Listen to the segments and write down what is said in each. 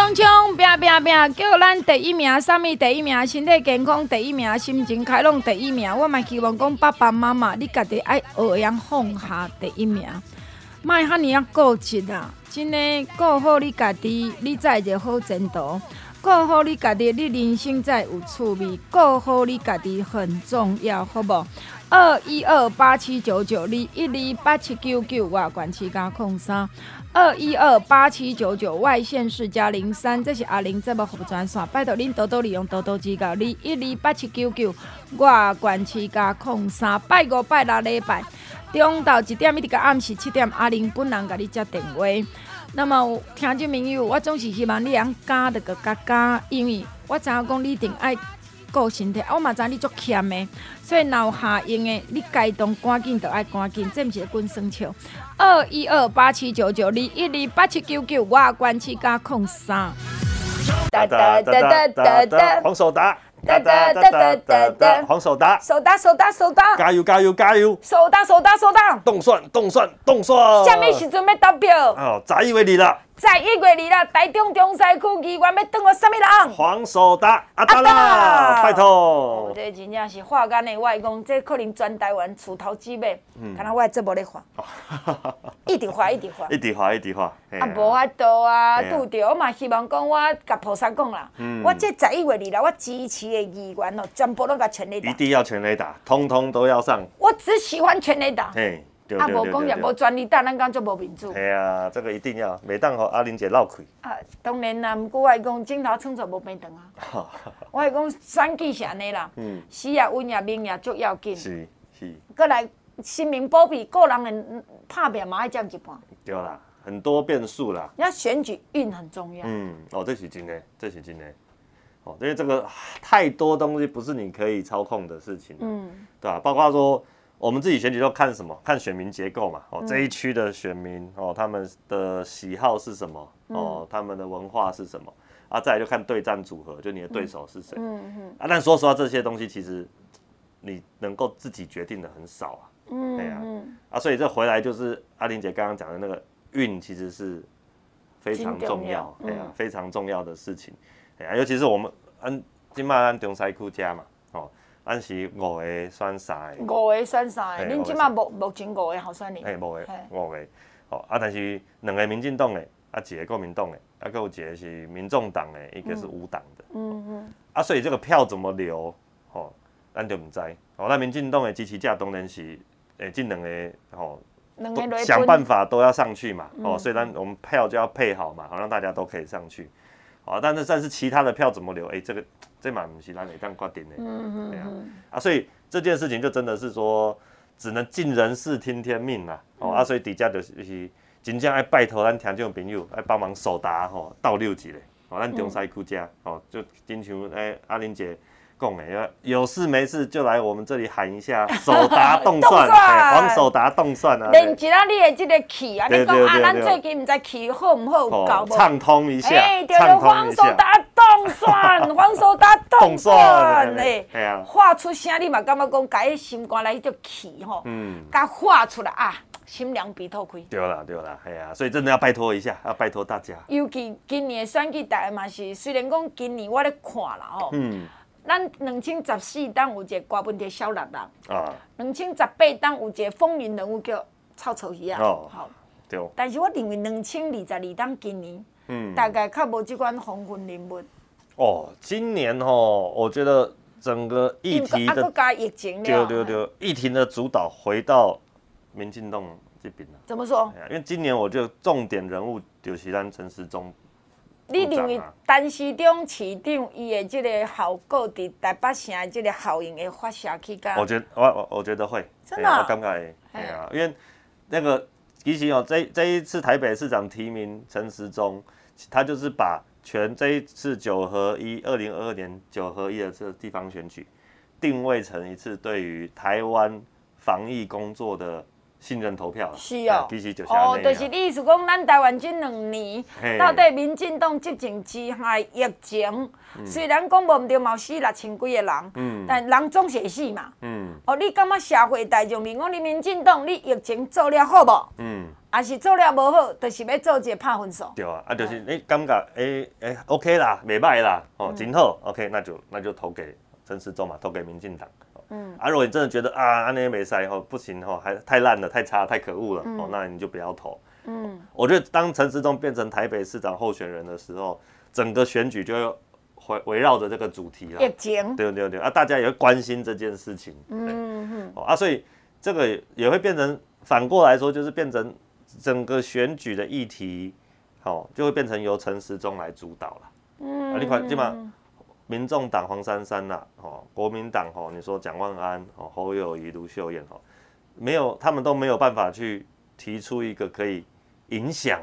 冲冲！拼拼拼！叫咱第一名，啥物第一名？身体健康第一名，心情开朗第一名。我嘛希望讲爸爸妈妈，你家己爱学样放下第一名，莫遐尔啊固执啊！真诶，顾好你家己，你才会好前途；顾好你家己，你人生才有趣味；顾好你家己很重要，好无？二一二八七九九二一二八七九九外关七加空三。二一二八七九九外县市加零三，这是阿玲节目服务专线，拜托您多多利用，多多指教。二一二八七九九外关七加空三，拜五拜六礼拜中昼一点一直到暗时七点，阿玲本人甲你接电话。那么听众朋友，我总是希望你能加得个加加，因为我知影讲你一定爱顾身体，我嘛知你足欠的，所以闹下用的，你该动赶紧就爱赶紧，这毋是滚生笑。二一二八七九九二一二八七九九，我关七加空三。哒哒哒哒哒哒，黄守达。哒哒哒哒哒哒，黄守达。守达守达守达，加油加油加油！守达守达守达，动算动算动算，下面时阵要投票？哦，早以为你了。十一月二啦，台中中西区议员要当我什么人？黄守达阿达啦，拜托。这真正是话干的，我讲这可能全台湾出头之尾，看到我这么咧发，一直发一直发，一直发一直发。啊，无法度啊，拄着我嘛希望讲我甲菩萨讲啦，我这十一月二啦，我支持的议员哦，全部都甲全垒打。一定要全垒打，通通都要上。我只喜欢全垒打。啊，无讲也无专利，但咱讲就无民主。系啊，这个一定要，每当和阿玲姐闹开。啊，当然啦，毋过我讲镜头创作无平等啊。我系讲选举是安尼啦，死也稳也命也足要紧。是是。过来，性命保庇，个人的拍拼嘛爱占一半。对啦，很多变数啦。那选举运很重要。嗯，哦，这是真的，这是真的。哦，因为这个太多东西不是你可以操控的事情。嗯。对吧？包括说。我们自己选举都看什么？看选民结构嘛。哦，这一区的选民哦，他们的喜好是什么？哦，他们的文化是什么？啊，再来就看对战组合，就你的对手是谁？嗯嗯。啊，但说实话，这些东西其实你能够自己决定的很少啊。嗯。对啊。啊，所以这回来就是阿玲姐刚刚讲的那个运，其实是非常重要，对啊，非常重要的事情。哎呀，尤其是我们按今麦按中西区家嘛。咱是五个选三。个，五个选三个，恁即马目目前五个候选人，诶，五个，五个，哦，啊，但是两个民进党的，啊，一个国民党的，啊，还有一个是民众党的，一个是无党的，嗯嗯，啊，所以这个票怎么留，吼，咱就唔知，哦，那民进党诶支持者当然是，诶，这两个，吼，想办法都要上去嘛，哦，所以咱我们票就要配好嘛，好让大家都可以上去，好，但是但是其他的票怎么留，诶，这个。这嘛不是咱会当决定的，对啊，啊，所以这件事情就真的是说，只能尽人事听天命啦，哦，啊，所以底下就是真正爱拜托咱听众朋友来帮忙守达吼，倒六级嘞，哦，咱中西区遮，哦，就真像诶阿玲姐讲的，有事没事就来我们这里喊一下手达冻蒜，黄手达冻蒜啊，练一下你的这个气啊，你讲啊，咱最近唔知气好唔好，搞不？畅通一下，哎，对对，黄手达。冻蒜，黄手达冻蒜，哎，画出声，你嘛感觉讲，家己心肝内迄种气吼，嗯，甲画出来啊，心凉鼻透亏。对啦，对啦，哎呀，所以真的要拜托一下，要拜托大家。尤其今年的选举大概嘛是，虽然讲今年我咧看啦吼，嗯，咱两千十四当有一个瓜分的小六六，啊，两千十八当有一个风云人物叫臭臭鱼啊，哦，好，对。但是我认为两千二十二当今年，嗯，大概较无即款风云人物。哦，今年吼，我觉得整个议题的，对对对，议题的主导回到民进党这边了。怎么说？因为今年我觉得重点人物就是咱陈时中你认为陈时中市长伊的这个效果伫台北城的这个效应会发射去干？我觉得我我我觉得会，真的、哦，我感觉会，对啊，因为那个其实哦，这这一次台北市长提名陈时中，他就是把全这一次九合一二零二二年九合一的这个地方选举定位成一次对于台湾防疫工作的。信任投票是哦，其实就是哦，就是你意思讲，咱台湾这两年到底民进党执政之下疫情，虽然讲无毋对，嘛死六千几个人，嗯，但人总是会死嘛，嗯，哦，你感觉社会大众认为你民进党你疫情做了好无？嗯，啊是做了无好，就是要做一个拍分数。对啊，啊，就是你感觉诶诶，OK 啦，袂歹啦，哦，真好，OK，那就那就投给陈时中嘛，投给民进党。嗯，啊，如果你真的觉得啊，安尼没赛吼，不行吼，还太烂了，太差，太可恶了，嗯、哦，那你就不要投。嗯，我觉得当陈时中变成台北市长候选人的时候，整个选举就围围绕着这个主题了。疫情。对对对，啊，大家也会关心这件事情。嗯嗯。哦啊，所以这个也会变成反过来说，就是变成整个选举的议题，好、哦，就会变成由陈时中来主导了。嗯。啊，你看，基本上。民众党黄珊珊呐，哦，国民党哦，你说蒋万安哦，侯友谊、卢秀燕哦，没有，他们都没有办法去提出一个可以影响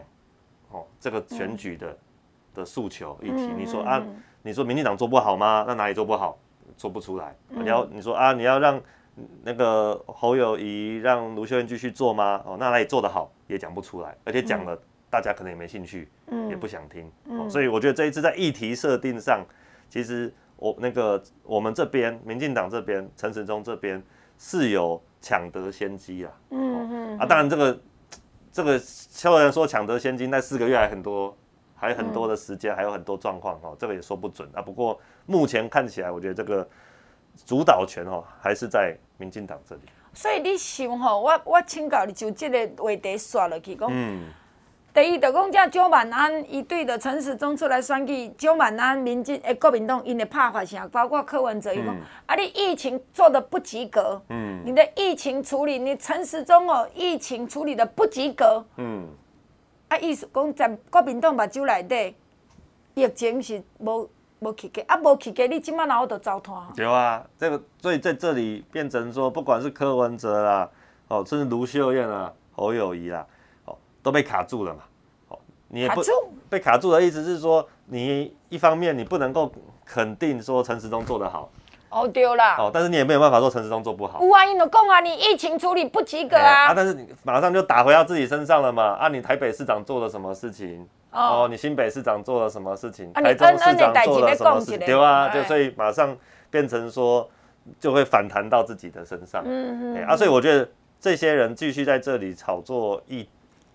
哦这个选举的的诉求议题。你说啊，你说民进党做不好吗？那哪里做不好？做不出来。你要你说啊，你要让那个侯友谊让卢秀燕继续做吗？哦，那哪里做得好？也讲不出来。而且讲了，大家可能也没兴趣，也不想听。所以我觉得这一次在议题设定上。其实我那个我们这边民进党这边陈时中这边是有抢得先机啊，嗯嗯啊，当然这个这个虽然说抢得先机，那四个月还很多，还有很多的时间，还有很多状况哦，这个也说不准啊。不过目前看起来，我觉得这个主导权哦还是在民进党这里。所以你想吼，我我请教你就这个话题刷了去讲。嗯第一，就讲遮蒋万安伊对的陈时中出来选举，蒋万安民进诶国民党因的拍法啥，包括柯文哲伊讲，嗯、啊你疫情做的不及格，嗯，你的疫情处理，你陈时中哦疫情处理的不及格，嗯，啊意思讲在国民党目睭内底，疫情是无无起价，啊无起价，你即摆哪有得糟蹋？对啊，这个所以在这里变成说，不管是柯文哲啦，哦，甚至卢秀燕啦、侯友谊啦。都被卡住了嘛？哦，你也不被卡住的意思是说，你一方面你不能够肯定说陈时中做得好，哦对啦，哦，但是你也没有办法说陈时中做不好。万一，你都讲啊，你疫情处理不及格啊，啊，但是你马上就打回到自己身上了嘛？啊，你台北市长做了什么事情？哦，你新北市长做了什么事情？台中市长做了什么事情？对啊，就所以马上变成说就会反弹到自己的身上。嗯嗯，啊，所以我觉得这些人继续在这里炒作疫。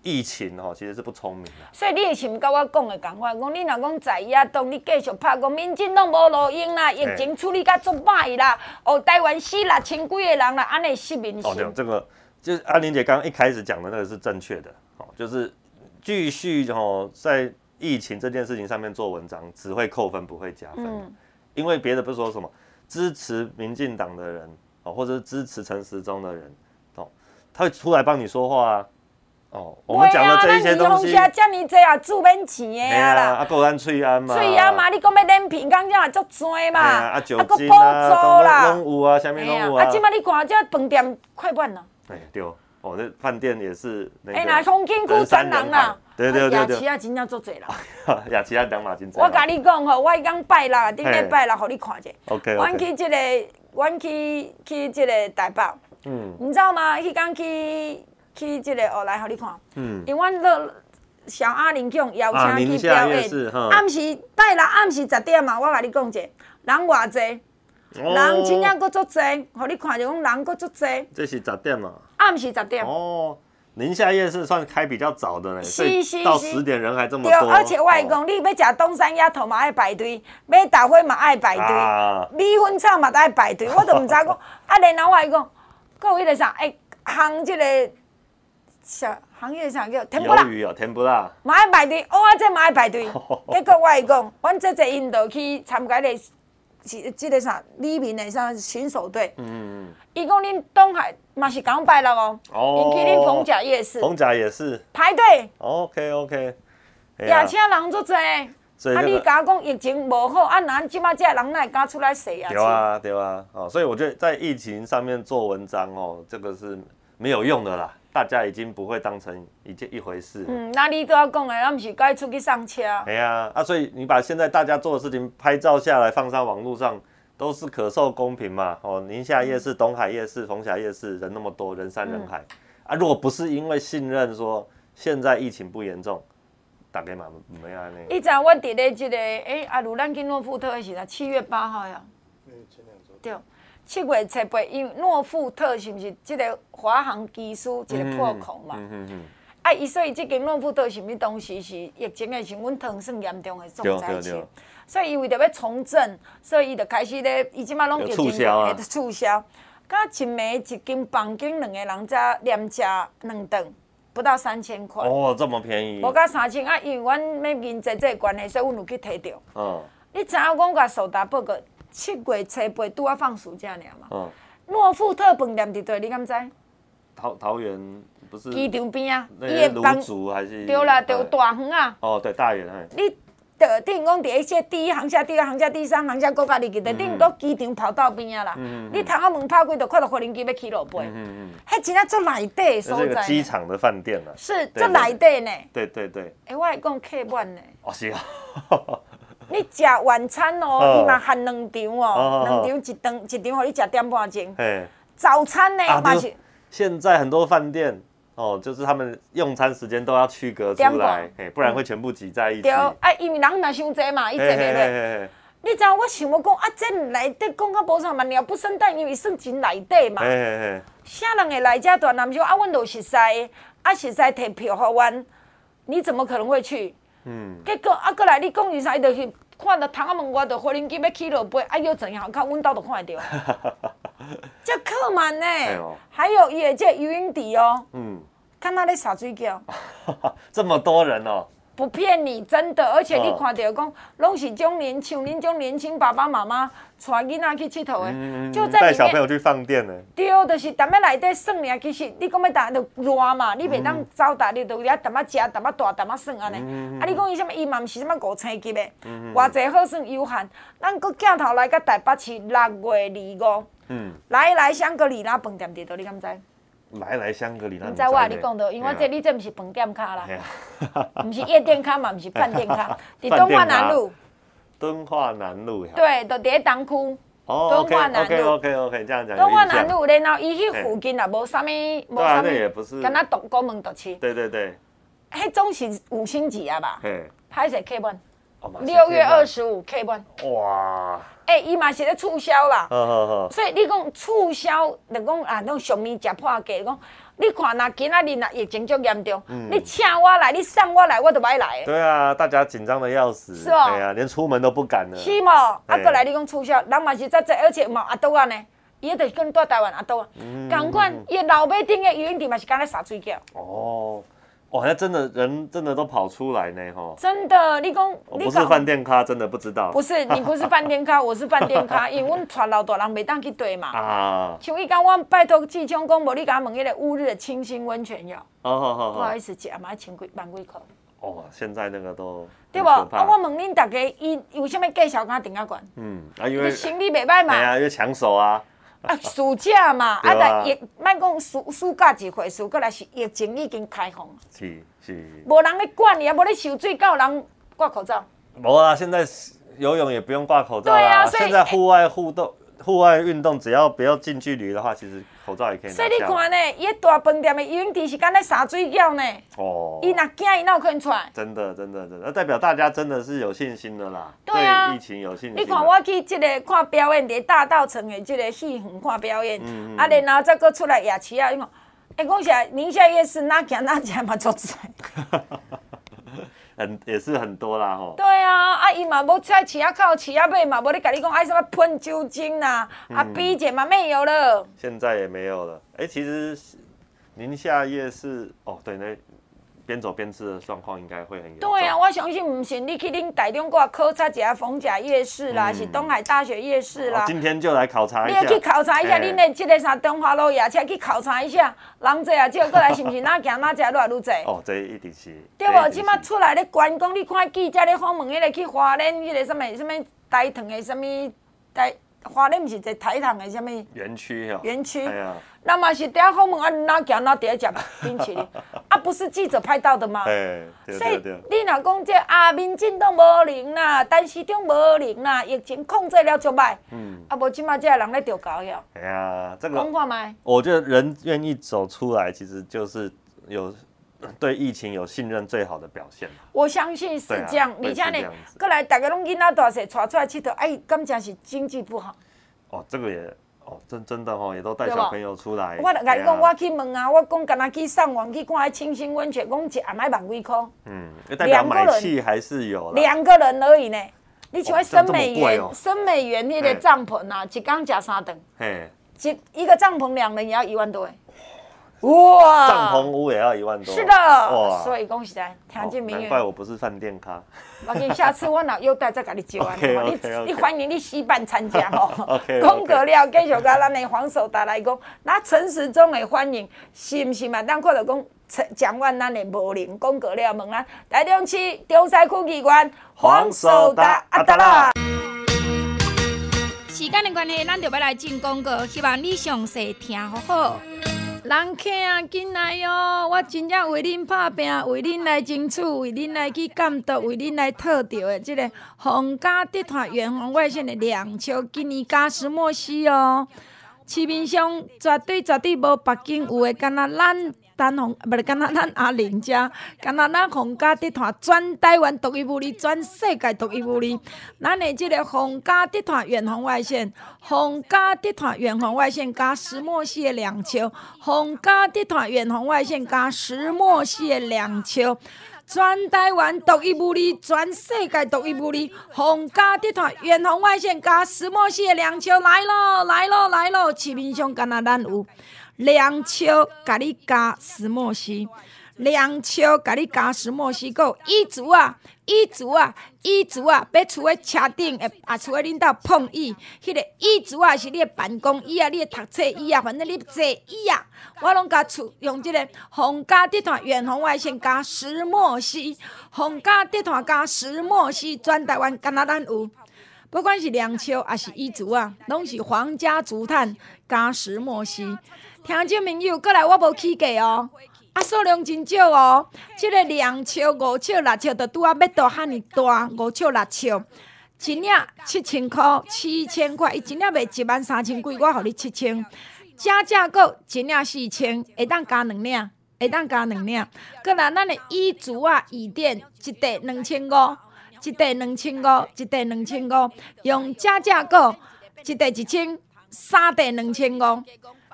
疫情吼，其实是不聪明的。所以你也是唔跟我讲的讲法，讲你若讲在野党，你继续拍，讲民进党无路用啦，疫情处理甲足歹啦，哦，台湾死六千几个人啦，安尼失民心。哦，对，这个就是安玲姐刚刚一开始讲的那个是正确的，哦，就是继续哦，在疫情这件事情上面做文章，只会扣分不会加分，嗯、因为别的不说什么支持民进党的人哦，或者是支持陈时中的人哦，他会出来帮你说话啊。哦，我们讲的这一些东西，这么多啊，住免钱的啊啦，啊，够咱翠安嘛，翠安嘛，你讲要连平港这也足多嘛，啊，酒精啊，拢有啊，啥物拢有啊。啊，今嘛你看这饭店快满了。哎，对，哦，这饭店也是那个。哎，那风景区专人啦，对对对对。亚齐啊，真正足多啦。亚齐啊，两码真。我跟你讲吼，我刚拜六，顶礼拜六，互你看者。OK。我去这个，我去去这个台北。嗯。你知道吗？迄天去。去这个哦，来，互你看。嗯。因为阮乐小阿玲强邀请去表演。暗时拜六暗时十点嘛，我甲你讲者，人偌济，人真正搁足济，互你看着讲人搁足济。这是十点嘛？暗时十点。哦，宁夏夜市算开比较早的呢，到十点人还这么多。而且我讲，你要食东山鸭头嘛爱排队，买豆花嘛爱排队，米粉炒嘛都爱排队，我都毋知讲。啊，然后我讲，搁有迄个啥，哎，烘这个。小行业上叫天不老，天不啦，嘛爱排队，我这嘛爱排队。结果我会讲，阮这这印度去参加的，是这个啥，里面的啥巡守队。嗯嗯。伊讲恁东海嘛是港拜了哦。哦。因去恁逢甲夜市。逢甲也是。排队。OK OK。夜车人足济。所啊，你敢讲疫情无好，啊，咱即马这人哪会敢出来洗啊？对啊，对啊，哦，所以我觉得在疫情上面做文章哦，这个是没有用的啦，大家已经不会当成一件一回事。嗯，那你都要讲的，咱不是该出去上车。哎呀，啊，所以你把现在大家做的事情拍照下来放上网络上，都是可受公平嘛。哦，宁夏夜市、东海夜市、凤霞夜市，人那么多，人山人海。嗯、啊，如果不是因为信任，说现在疫情不严重。大概嘛，没安尼。以前我伫咧这个，哎、欸，阿如咱去诺富特的时候，七月八号呀。嗯，前两周对，七月七八，因为诺富特是毋是即个华航机师一个破口嘛？嗯嗯嗯。啊，伊所以即间诺富特什么东西是疫情的时候，阮糖算严重的重灾区，所以伊为着要重振，所以伊就开始咧，伊即马拢疫情会促销。甲一暝一间房间两个人才连吃两顿。不到三千块哦，这么便宜。无到三千啊，因为阮要面这这关系，所以阮有去摕着。嗯。你知影讲甲苏达报告，七月七八拄啊放暑假尔嘛？嗯。诺富特饭店伫佗，你敢知？桃桃园不是？机场边啊。那个芦竹还是？对啦，就大园啊。哦，对，大园嘿。你。的等于讲第一些第一航厦、第二航厦、第三航厦，国家里去的，等于讲机场跑道边啊啦。嗯你窗仔门拍开，就看到无人机要起落飞。嗯嗯。迄真正做内底所在。这个机场的饭店啊。是做内底呢。对对对。哎，我还讲客满呢。哦，是啊。你食晚餐哦，伊嘛限两场哦，两场一顿一场，互你食点半钟。嘿。早餐呢嘛是。现在很多饭店。哦，就是他们用餐时间都要区隔出来，不然会全部挤在一起。对，啊，因为人嘛伤济嘛，伊坐咧咧。你知影我想要讲啊，这内底讲较无啥嘛，鸟不生蛋，因为算真内底嘛。啥人会来遮住？男说啊，阮都熟悉，啊熟悉摕票互阮，你怎么可能会去？嗯。结果啊，过来你讲伊啥？伊就去看到窗仔门外就火轮机要起落飞，啊又怎样？看阮兜都看得到。这客满呢，还有伊的这游泳池哦。嗯，看他咧洒水饺，这么多人哦。不骗你，真的，而且你看到讲，拢是种年像恁种年轻爸爸妈妈带囡仔去佚佗的，就在带小朋友去放电的。对，就是踮咧内底耍尔，其实你讲要打就热嘛，你袂当走打，你就遐踮啊食，踮啊大，踮啊耍安尼。啊，你讲伊什么？伊嘛毋是什么五星级的，偌济好算悠闲。咱搁镜头来个台北市六月二五。嗯，来来香格里拉饭店伫倒，你敢知？来来香格里拉。毋知我甲你讲到，因为我这你这毋是饭店卡啦，毋 是夜店卡嘛，毋是饭店卡，伫敦化南路。敦化南路。对，就伫东区。哦。敦化南路。OK OK OK，这样讲。敦化南路，然后伊迄附近也无啥物，无啥物。也不是。敢若独国门独区。对对对。迄种是五星级啊吧？嘿。拍摄客满。六月二十五客满。哇。哎，伊嘛是咧促销啦，好好好，所以你讲促销，就讲啊，那种上面食破价，讲你看那今仔日那疫情足严重，嗯、你请我来，你送我来，我都不爱来。对啊，大家紧张的要死，是哦，对啊，连出门都不敢了。是嘛？啊，过来你讲促销，人嘛是在在，而且嘛阿多啊呢，伊迄着跟住台湾阿多啊，同款伊老尾顶的游泳池嘛是敢咧洒水饺。哦。哇，那真的人真的都跑出来呢，吼！真的，你讲，我不是饭店咖，真的不知道。不是，你不是饭店咖，我是饭店咖，因为阮带老大人袂当去对嘛。啊。像伊讲，我拜托志聪讲，无你甲我问迄个乌日的清新温泉药。哦好好。不好意思，一嘛要千几万几块。哦，现在那个都。对不？啊，我问恁大家，伊有啥物介绍甲顶啊关？嗯，啊因为。生理袂歹嘛。对啊，因为抢手啊。啊，暑假嘛，啊，但疫，莫讲暑暑假一回事，过来是疫情已经开放。是是。无人咧管你，啊无咧受罪，有人挂口罩。无啊，现在游泳也不用挂口罩啊。现在户外互动。户外运动只要不要近距离的话，其实口罩也可以。所以你看呢，伊大饭店的游泳池是敢咧洒水饺呢。哦。伊若惊，伊哪有可能出来？真的，真的，真的，那代表大家真的是有信心的啦。对啊。对疫情有信心。你看我去这个看表演，伫大道城的这个戏院看表演，嗯嗯啊，然后再搁出来夜市啊，你看，哎，讲起来宁夏夜市哪行哪吃嘛，做菜。很也是很多啦吼。对啊，啊伊嘛无在市啊靠、市啊买嘛，无咧甲你讲爱什么喷酒精呐，啊啤酒嘛没有了。现在也没有了。哎，其实宁夏夜市哦，对，那边走边吃的状况应该会很严重。对啊，我相信不是你去恁台中过考察一下逢甲夜市啦，嗯、是东海大学夜市啦。今天就来考察一下。你去考察一下，恁的这个啥中华路夜市去考察一下，人侪啊，结果过来是不是哪行哪只越来越济？哦，这一定是。对无？即马出来咧观光，你看记者咧访问迄个去花莲迄个什么什么台糖的什么台。花莲毋是在台糖的什么园区哦？园区，那么是等下访问啊，哪行哪在食冰淇淋，啊，不是记者拍到的吗？所以你若讲这啊，民进党无灵啦，陈时中无灵啦，疫情控制了就歹，嗯，啊，无即马这人咧着搞了。哎呀，这个讲看麦。我觉得人愿意走出来，其实就是有对疫情有信任最好的表现。我相信是这样，而且呢，过来大家拢囡仔大细带出来佚佗，哎，感情是经济不好。哦，这个也哦，真真的哦，也都带小朋友出来。我甲你讲，我去问啊，我讲，敢若去上网去看迄清新温泉，讲一下买万几块。嗯，两个人还是有。两个人而已呢。你像迄森美园，森美园那个帐篷啊，一天食三顿。嘿。一一个帐篷两人也要一万多诶。哇！帐篷屋也要一万多。是的。哇！所以恭喜来，听见没有？难怪我不是饭店咖。我给你下次我老优待再给你接完。你你欢迎你戏班参加哦。OK。讲过了，继续甲咱的黄守达来讲，那陈时中的欢迎是不是嘛？咱看到讲讲完咱的无灵，讲过了问咱台中市中西区议员黄守达阿达啦。时间的关系，咱就要来进广告，希望你详细听好好。人客啊，进来哟、哦！我真正为恁拍拼，为恁来争取，为恁来去监督，为恁来讨到的即个皇家集团远红外线的两球，今年加石墨烯哦，市面上绝对绝对无别间有诶，敢若咱。单红不是，敢若咱阿玲家，敢若咱皇家集团全台湾独一无二，全世界独一无二。咱的这个皇家集团远红外线，皇家集团远红外线加石墨烯的两球，皇家集团远红外线加石墨烯的两球，全台湾独一无二，全世界独一无二。皇家集团远红外线加石墨烯的两球来咯，来咯，来咯！市面上敢若咱有。两球，甲你加石墨烯，两球，甲你加石墨烯，个椅子啊，椅子啊，椅子啊，要厝诶车顶，诶，啊，厝诶恁兜碰椅，迄个椅子啊，是你诶办公椅啊，你诶读册椅啊，反正你坐椅啊，我拢甲厝用即个皇家地毯远红外线加石墨烯，皇家地毯加石墨烯，全台湾敢若咱有，不管是两球还是椅子啊，拢是皇家竹炭加石墨烯。听众朋友，过来我无起价哦，啊数量真少哦，即、这个两尺、五尺、六尺，都拄啊要到遐尼大，五尺、六尺，一领七千块，七千块，伊一领卖一万三千几，我互你七千，正价购一领四千，会当加两领，会当加两领。过来咱的衣橱啊，椅垫一块两千五，一块两千五，一块两千五，用正价购一块一千，三块两千五。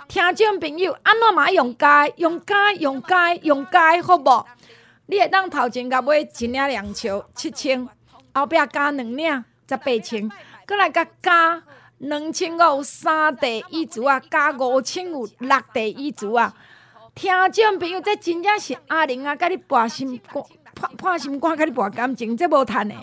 听众朋友，安怎嘛用改？用改？用改？用改？好无？你会当头前甲买一领两球七千，后壁加两领十八千，过来甲加两千五三地椅子啊，加五千有六地椅子啊。听众朋友，这真正是阿玲啊，甲你博心肝，破心肝，甲你博感情，这无趁的。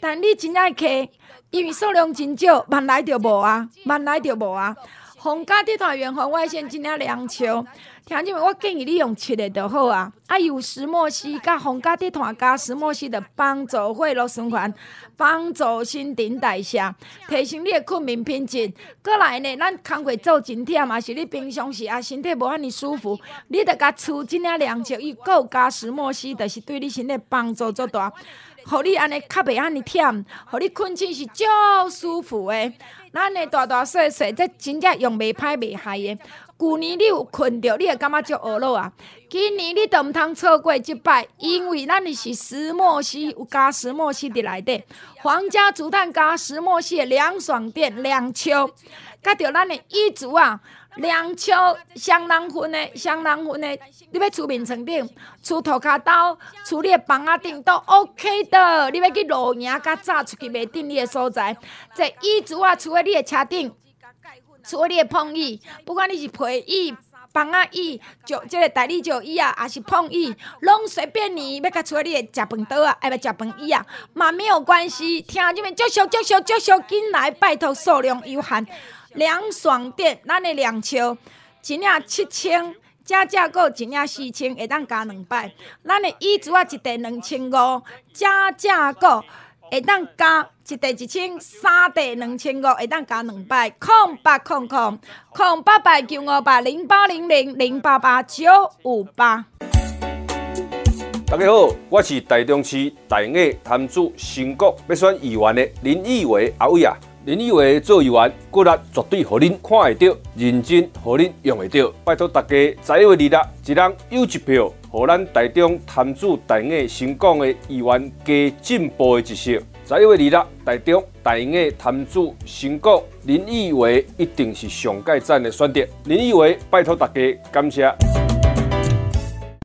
但你真正会客，因为数量真少，万来就无啊，万来就无啊。皇家集团远红外线真领两球，听见没？我建议你用七个就好啊！啊，有石墨烯加皇家集团加石墨烯的帮助血络循环，帮助新陈代谢，提升你的睡眠品质。过来呢，咱工课做真忝啊，是你平常时啊身体无遐尼舒服，你得甲厝真领两球，伊够加石墨烯，就是对你身体帮助足大，互你安尼较袂安尼忝，互你困醒是足舒服的。咱的大大细细，这真正用袂歹袂害的。旧年你有困着，你会感觉足懊恼啊。今年你都毋通错过即摆，因为咱的是石墨烯，有加石墨烯伫内底。皇家竹炭加石墨烯的凉爽垫两球，甲着咱的椅子啊。两球双人份的，双人份的，你要厝面床顶、厝涂骹兜、厝你的房仔顶都 OK 的。你要去露营，甲早出去袂定你的所在。这椅子啊，厝在你的车顶，厝在你的碰椅，不管你是皮椅、房仔椅，就这个大理石椅啊，还是碰椅，拢随便你，要甲找你的食饭桌啊，爱要食饭椅啊，嘛没有关系。听这边，足俗足俗足俗，紧来拜托，数量有限。凉爽店，咱的凉笑，一领七千，加价购一领四千，会当加两百。咱的椅子啊，一袋两千五，加价购。会当加一袋一千，三袋两千五，会当加两百，空八空空空八百九五八零八零零零八八九五八。大家好，我是台中市大雅潭子新国要选议员的林义伟阿伟啊。林义维做议员，骨力绝对互恁看会到，认真互恁用会到。拜托大家十一月二日，一人有一票。互咱台中潭子大雅新港的议员加进步的一些。十一月二日，台中大雅潭子新港林义维一定是上盖赞的选择。林义维，拜托大家感谢。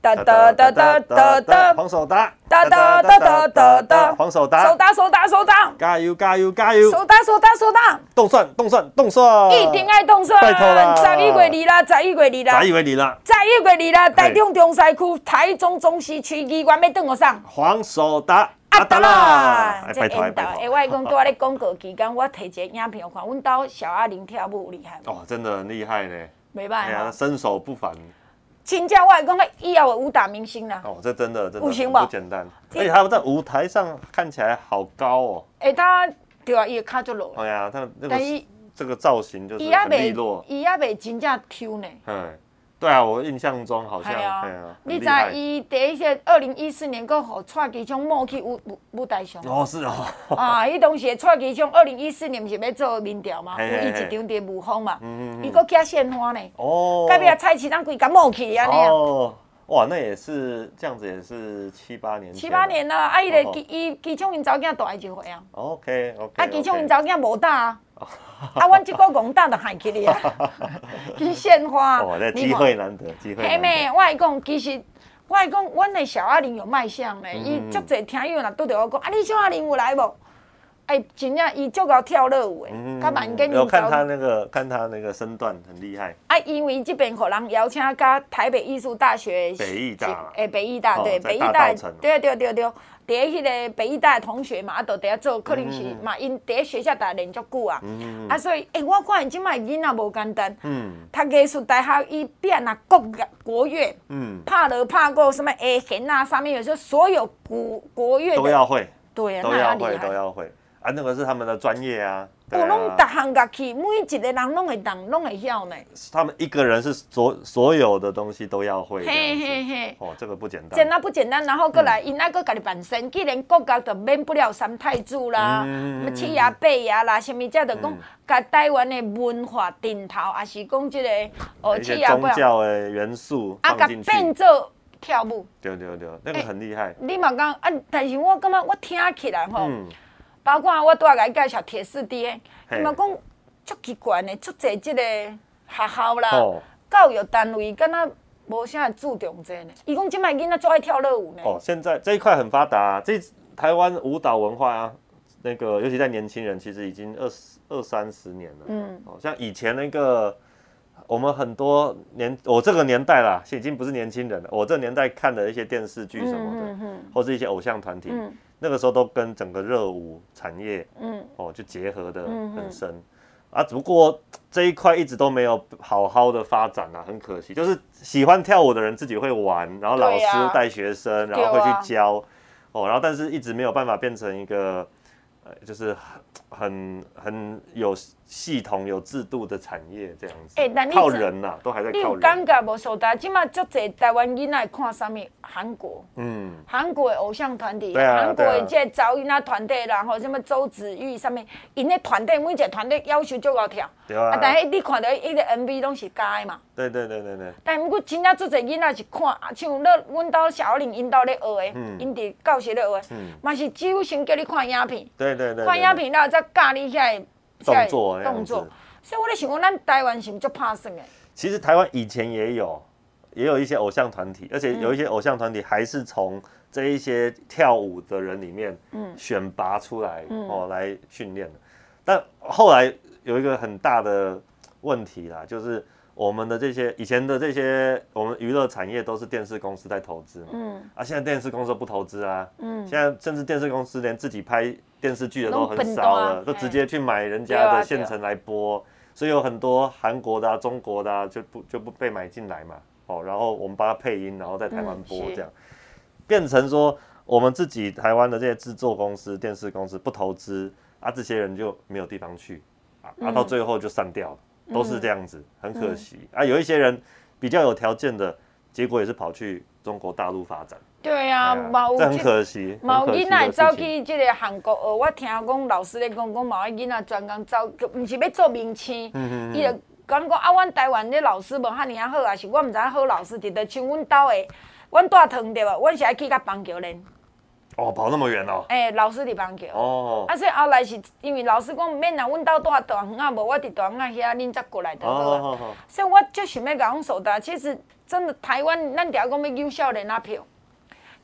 哒哒哒哒哒哒，黄守达，哒哒哒哒哒哒，黄守达，守达守达守达，加油加油加油，守达守达守达，冻蒜冻蒜冻蒜，一定爱冻蒜，拜托啦，十一月二啦，十一月二啦，十一月二啦，十一月二啦，台中中西区台中中西区议员要等我上，黄守达，阿达啦，拜托拜托，哎，我讲在咧广告期间，我摕一个影片看，阮兜小阿玲跳舞厉害，哦，真的很厉害呢，没办法，身手不凡。真正我来讲，以后的武打明星啦。哦，这真的真的不行不简单，而且他们在舞台上看起来好高哦。哎，他对啊，伊卡就落。哎呀，他那个这个造型就是很利落。伊也未真正抽呢。嗯。对啊，我印象中好像。对啊。你知伊第一些二零一四年，阁予蔡其昌冒去舞舞舞台上。哦，是哦。啊，伊当时蔡其昌二零一四年毋是要做民调嘛，有伊一场伫雾峰嘛，伊佫加鲜花呢。哦。隔壁蔡其昌规甲冒去安尼啊。哦。哇，那也是这样子，也是七八年。七八年啦，啊，伊个其伊其昌因查某囝大一回啊。OK OK。啊，其昌因查某囝无大啊。啊，阮即个公大都害起你啊！去献花，哇，这机会难得，机会难得。嘿妹，我来讲，其实我来讲，阮的小阿玲有卖相的。伊足侪听友若拄着我讲，啊，你小阿玲有来无？哎，真正伊足够跳热舞诶，他蛮跟你。有看他那个，看他那个身段很厉害。啊，因为这边可能邀请甲台北艺术大学。北艺大。诶，北艺大对，北艺大，对对对对。第一迄个北艺大的同学嘛，啊，都伫遐做，可能是嘛，因伫学校待练足久啊，啊，所以，诶，我看因即摆囡仔无简单，嗯，读艺术大学伊变啊国国乐，嗯，拍锣拍鼓什么下弦啊，上面有些所有国国乐都要会，对啊，都要会都要会，啊，那个是他们的专业啊。我拢逐项乐器，每一个人拢会懂，拢会晓呢。他们一个人是所所有的东西都要会。嘿嘿嘿。哦，这个不简单。真啊不简单，然后过来，因那个家己本身，既然国家都免不了三太子啦，什么七爷八爷啦，什么这就讲，甲台湾的文化顶头，还是讲这个哦，七爷。宗教的元素。啊，甲变做跳舞。对对对，那个很厉害。你嘛讲啊，但是我感觉我听起来吼。包括我拄仔介绍铁四 D 的，伊嘛讲足奇怪的，足侪即个学校啦，教育单位敢若无啥注重这呢。伊讲即摆囡仔最爱跳热舞呢。哦，现在这一块很发达啊，这台湾舞蹈文化啊，那个尤其在年轻人，其实已经二十二三十年了。嗯，哦，像以前那个我们很多年，我这个年代啦，已经不是年轻人了。我这个年代看的一些电视剧什么的，嗯嗯嗯、或是一些偶像团体。嗯那个时候都跟整个热舞产业，嗯，哦，就结合的很深，嗯、啊，只不过这一块一直都没有好好的发展啊，很可惜。就是喜欢跳舞的人自己会玩，然后老师带学生，然后会去教，啊、哦，然后但是一直没有办法变成一个，呃，就是很很有。系统有制度的产业这样子，欸、靠人呐、啊，都还在靠人。你有感觉无？所在，即马足侪台湾囡仔看啥物？韩国，嗯，韩国的偶像团体，韩、啊、国的这找囡仔团队，然后什么周子瑜啥物，因的团队每一个团队要求足高跳，对啊。啊但是你看到伊个 MV 拢是假的嘛？对对对对对。但不过真正足侪囡仔是看，像那阮兜小林因兜咧学的，因伫教室咧学的，嘛、嗯、是几乎先叫你看影片，对对对，看影片然后再教你遐。动作，动作，所以我在想，咱台湾是不是就怕生诶？其实台湾以前也有，也有一些偶像团体，而且有一些偶像团体还是从这一些跳舞的人里面选拔出来哦来训练的。但后来有一个很大的问题啦，就是我们的这些以前的这些我们娱乐产业都是电视公司在投资嘛，嗯，啊，现在电视公司不投资啊，嗯，现在甚至电视公司连自己拍电视剧的都很少了，都直接去买人家的现成来播，所以有很多韩国的啊、中国的啊就不就不被买进来嘛，哦，然后我们帮他配音，然后在台湾播这样，变成说我们自己台湾的这些制作公司、电视公司不投资。啊，这些人就没有地方去，啊，啊到最后就散掉了，嗯、都是这样子，很可惜。嗯、啊，有一些人比较有条件的，结果也是跑去中国大陆发展。对啊，啊这很可惜。某囡仔走去即个韩国学，我听讲老师咧讲，讲某个囡仔专工走，毋是要做明星，伊就讲讲啊，阮台湾咧老师无赫尔啊好，啊是我毋知影好老师，伫倒像阮兜的，阮大堂对无？阮是爱去甲棒球练。哦，跑那么远哦！诶、欸，老师伫棒球。哦。啊，所以后来是因为老师讲免啦，阮兜住大园啊，无我伫大园啊遐，恁才过来就好啊。哦哦、所以我就想要甲阮说的，其实真的台湾，咱条讲要幼少年仔票，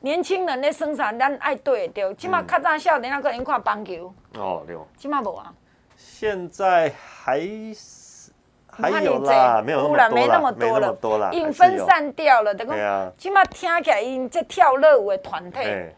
年轻人咧生产，咱爱对得着。起码较早少年啊可能看棒球。哦，对。起码无啊。现在还是还有啦，没有那么没那么多了，多啦，因分散掉了。对啊。起码听起来因这跳热舞的团体。欸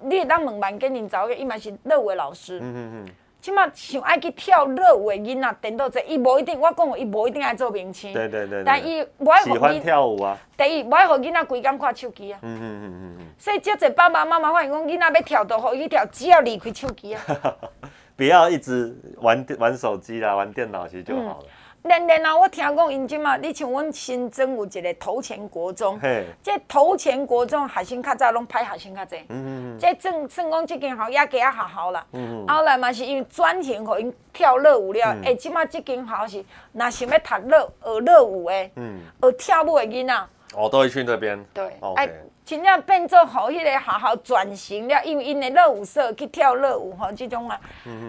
你会当问万建林找个，伊嘛是热舞的老师。嗯嗯嗯。起码想爱去跳热舞的囡仔，等到这伊无一定，我讲伊无一定爱做明星。对对对。但伊无爱。喜欢跳舞啊。第一，无爱互囡仔规工看手机啊。嗯嗯嗯嗯嗯。所以，即个爸爸妈妈发现讲囡仔要跳，都互伊跳，只要离开手机啊。不要一直玩玩手机啦，玩电脑其实就好了。练练啊！我听讲因即嘛，你像阮新增有一个头前国中，这头前国中学生较早拢歹学生较济。嗯嗯这正算讲即间学也加啊学校啦。嗯后来嘛是因为转型互因跳热舞了，哎，即嘛即间学校是若想要读热学热舞的，嗯，学跳舞的囡仔。哦，都会去那边。对。哎，真正变做好迄个学校转型了，因为因的热舞社去跳热舞吼，即种啊，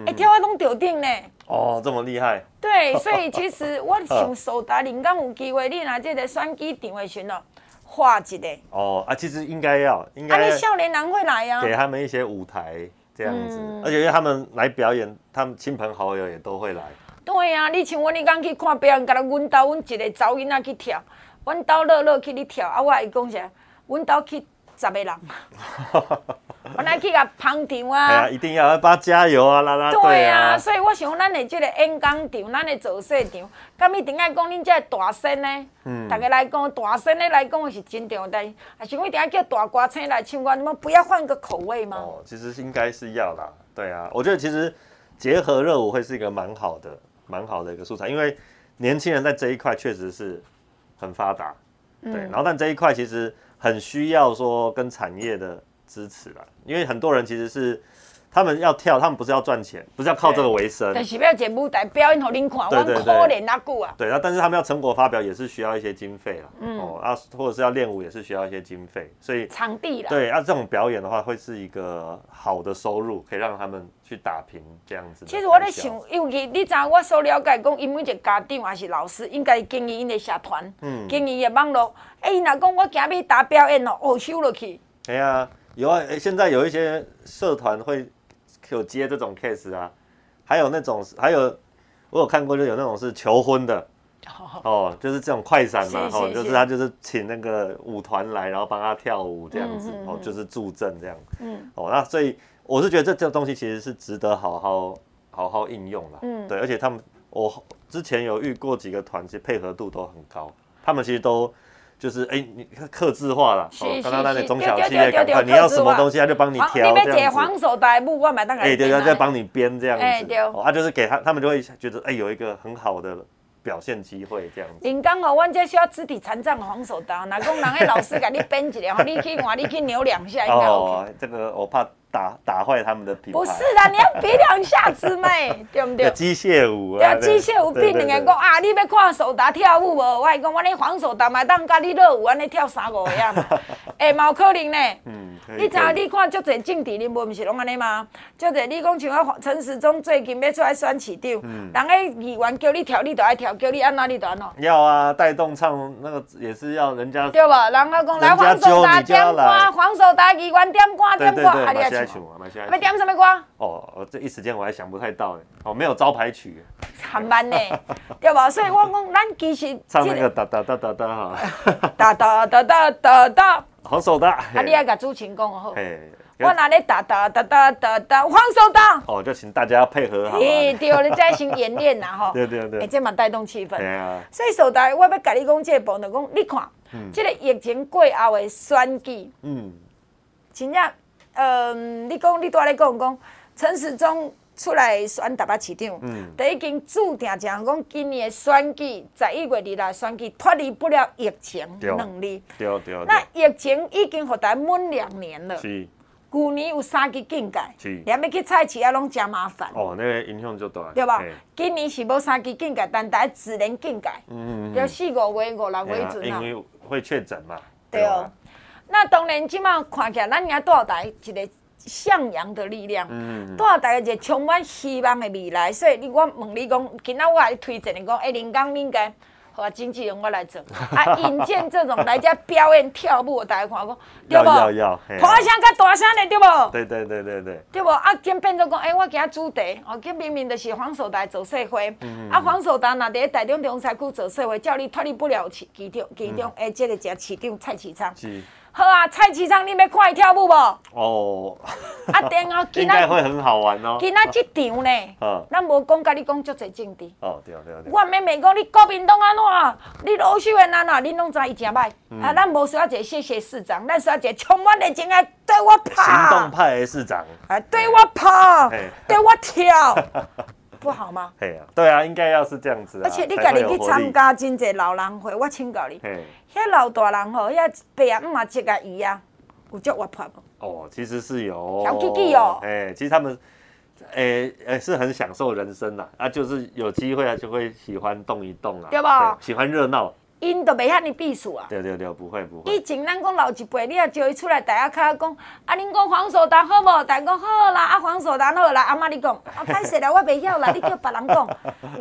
哎，跳啊拢吊顶呢。哦，这么厉害！对，所以其实我想苏，达林敢有机会，你拿这个选举场的时哦，画一个。哦啊，其实应该要，应该。啊，你少年人会来啊。给他们一些舞台，这样子，而且因为他们来表演，他们亲朋好友也都会来。对啊，你像我，你刚去看表演，甲咱阮兜阮一个查某囡仔去跳，阮兜乐乐去你跳，啊，我还讲啥，阮兜去十个人。我来去甲捧场啊！一定要要帮加油啊，啦啦队啊！对啊，所以我想咱的这个演讲场，咱的造势场，敢一定爱讲恁这大声呢？嗯，大家来讲大声的来讲是真重要，但还是讲一定要叫大歌星来唱歌，你们不要换个口味吗？哦，其实应该是要啦，对啊，我觉得其实结合热舞会是一个蛮好的、蛮好的一个素材，因为年轻人在这一块确实是很发达，对，嗯、然后但这一块其实很需要说跟产业的。支持啦，因为很多人其实是他们要跳，他们不是要赚钱，不是要靠这个为生。但是要节目带表演给您看，对对对，可怜那句啊。对，那但是他们要成果发表也是需要一些经费了，嗯，哦，啊，或者是要练舞也是需要一些经费，所以场地啦。对，啊，这种表演的话会是一个好的收入，可以让他们去打拼这样子。其实我在想，尤其你知我所了解，讲因为一个家长还是老师，应该经营因的社团，嗯，经营的网络。哎，那讲我今日打表演哦，哦，收落去。对啊。有啊，现在有一些社团会有接这种 case 啊，还有那种，还有我有看过，就有那种是求婚的，哦，就是这种快闪嘛，哦，就是。他就是请那个舞团来，然后帮他跳舞这样子，哦，就是助阵这样，嗯，哦，那所以我是觉得这这个东西其实是值得好好好好应用了，嗯，对，而且他们我之前有遇过几个团，其实配合度都很高，他们其实都。就是哎，你客制化了，刚刚那里中小企业赶快，你要什么东西他就帮你挑这样子。你黄手带布，我买那个。哎，对对，再帮你编这样子。哎，对。啊，就是给他，他们就会觉得哎，有一个很好的表现机会这样子。林刚哦，我这需要肢体残障的黄手带，哪工人诶老师给你编一下，你去换，你去扭两下应该 OK。哦，这个我怕。打打坏他们的品牌。不是的，你要比两下子嘛，对不对？机械舞啊。对，机械舞比人家讲啊，你要看手打跳舞无？我还讲我你黄手打嘛当甲你热舞安尼跳三五个样嘛。哎，冇可能呢。嗯。你知影你看足侪政治人物毋是拢安尼吗？足侪你讲像啊陈时中最近要出来选市长，人家议员叫你跳，你都爱跳；叫你按哪，你都按哪。要啊，带动唱那个也是要人家。对吧？人家讲来黄手打点歌，黄手打议员点歌点歌，啊你想。买下来。要点什么歌？哦，这一时间我还想不太到呢。哦，没有招牌曲。很慢呢，对吧？所以我讲，咱其实唱那个哒哒哒哒哒哈。哒 哒哒哒哒哒。黄守达。啊，你要甲主持人讲好。我哪里哒哒哒哒哒哒，黄守达。哦，就请大家配合好。咦，对，你再先演练呐，哈。对对对。哎，这蛮带动气氛。对啊。所以守达，我要甲你讲这个部分，讲你看，这个疫情过后的选举，嗯，真正，嗯，你讲，你多来讲讲，陈时中出来选台北市长，嗯，就已经注定讲讲今年的选举，十一月二来选举脱离不了疫情能力。对对。那疫情已经互咱满两年了。是。旧年有三级警戒，连要去菜市啊，拢真麻烦。哦，那个影响就大。对吧？今年是无三级警戒，但大家自然警戒。嗯嗯。要四五月、五六月阵啊。因为会确诊嘛。对哦。那当然，即马看起来，咱家大台一个向阳的力量。嗯嗯。大台一个充满希望的未来，所以你我问你讲，今仔我来推荐你讲，哎，林刚应该。好啊，经纪人我来做 啊！引荐这种来 家表演跳舞，大家看讲，对不？要要要，大声较大声的，对不？对对对对对。对不？啊，今变做讲，哎，我今主题，哦，今明明就是黄守达做社会，啊，黄守达那伫台中中山区做社会，叫你脱离不了市其中其中，哎，这个叫市长蔡其昌。是。好啊，蔡其昌，你要看伊跳舞无？哦。啊，然后 应该会很好玩哦。今仔这场呢，咱无讲甲你讲足侪政治。哦，对对对。我妹妹讲你国民党安怎，你老秀燕安怎，你拢知伊正歹。啊，咱无需要一个谢谢市长，咱需要一个充满热情爱对我跑。行动派的市长。哎，对我跑，对我跳，不好吗？嘿啊，对啊，应该要是这样子。而且你家己去参加真侪老人会，我请教你。遐老大人吼，遐爸阿姆啊接个姨啊，有足活泼无？哦，其实是有。小弟弟哦。哎，其实他们，哎、欸、哎、欸，是很享受人生呐，啊，就是有机会啊，就会喜欢动一动啊，对吧？喜欢热闹。因都袂遐尼避暑啊。对对对，不会不会。以前咱讲老一辈，你也叫伊出来大家卡讲，啊，恁讲黄守达好无？大家讲好啦，啊，黄守达好啦，阿妈你讲，啊，歹势啦，我袂晓啦，你叫别人讲，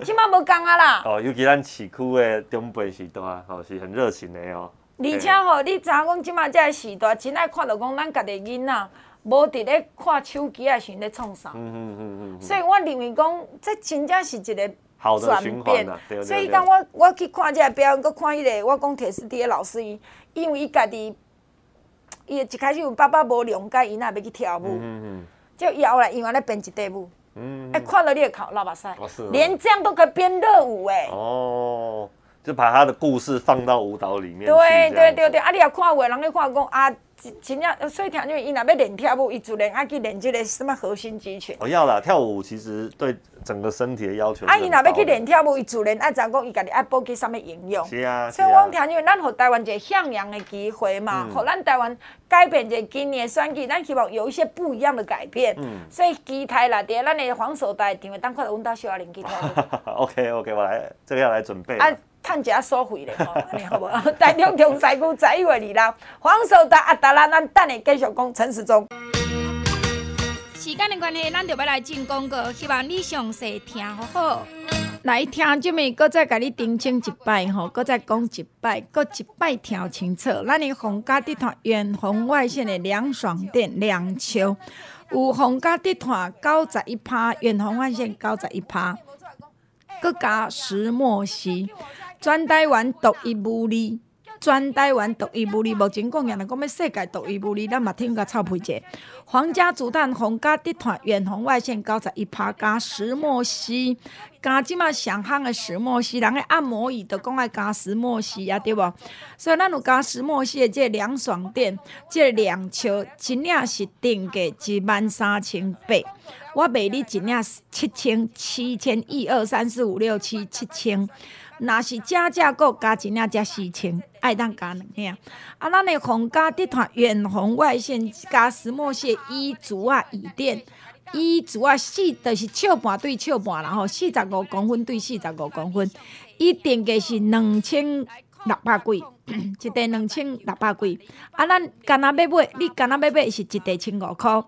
即马无共啊啦。哦，尤其咱市区的长辈时代，吼，是很热情的哦。而且吼，你知影讲即马这个时代，真爱看到讲咱家己囡仔无伫咧看手机啊，是咧创啥？嗯嗯嗯嗯。所以我认为讲，这真正是一个转变。所以当我我去看这个表演，搁看迄个我讲铁丝地的老师伊，因为伊家己，伊一开始有爸爸无谅解，伊若要去跳舞。嗯嗯。就以后来，因为咧编一块舞。嗯。哎，看了你会哭流目屎。连这样都可以编热舞哎。哦。就把他的故事放到舞蹈里面。对对对对，啊，你也看话，人咧看讲啊，真正所以听，因为伊若要练跳舞，伊自然爱去练这个什么核心肌群。我要啦，跳舞其实对整个身体的要求。啊，伊若要去练跳舞，伊自然爱知讲伊家己爱补给什么营养。是啊。所以我听，因为咱互台湾一个向阳的机会嘛，互咱台湾改变一个今年的选举，咱希望有一些不一样的改变。嗯。所以期待啦，第咱的黄守达场会当快来阮兜小阿玲去跳舞。OK OK，我来，这个要来准备。啊。趁一下收回咧，吼，安尼好无？台中中西区十一月二日，黄守达阿，达啦咱等下继续讲陈时中。时间的关系，咱就要来进广告，希望你详细听好好。来听这么，搁再甲你澄清一摆吼，搁再讲一摆，搁一摆听清楚。咱的皇家集团远红外线的凉爽电凉秋，有皇家集团九十一趴，远红外线九十一趴，搁加石墨烯。全台湾独一无二，全台湾独一无二。目前讲，若讲要世界独一无二，咱嘛听个臭屁者。皇家竹炭、皇家地毯、远红外线九十一趴加石墨烯，加即马上夯的石墨烯，人个按摩椅都讲爱加石墨烯啊，对无？所以咱有加石墨烯的这凉爽垫，这两球真领是定价一万三千八，我卖你真领七千七千一二三四五六七七千。若是加价购加一领加四千，爱当加两领。啊，咱的皇家地毯远红外线加石墨烯椅足啊椅垫，伊足啊四就是笑盘对笑盘然后，四十五公分对四十五公分，伊定价是两千六百几，一块两千六百几。啊，咱干那要买，你干那要买是一块千五块，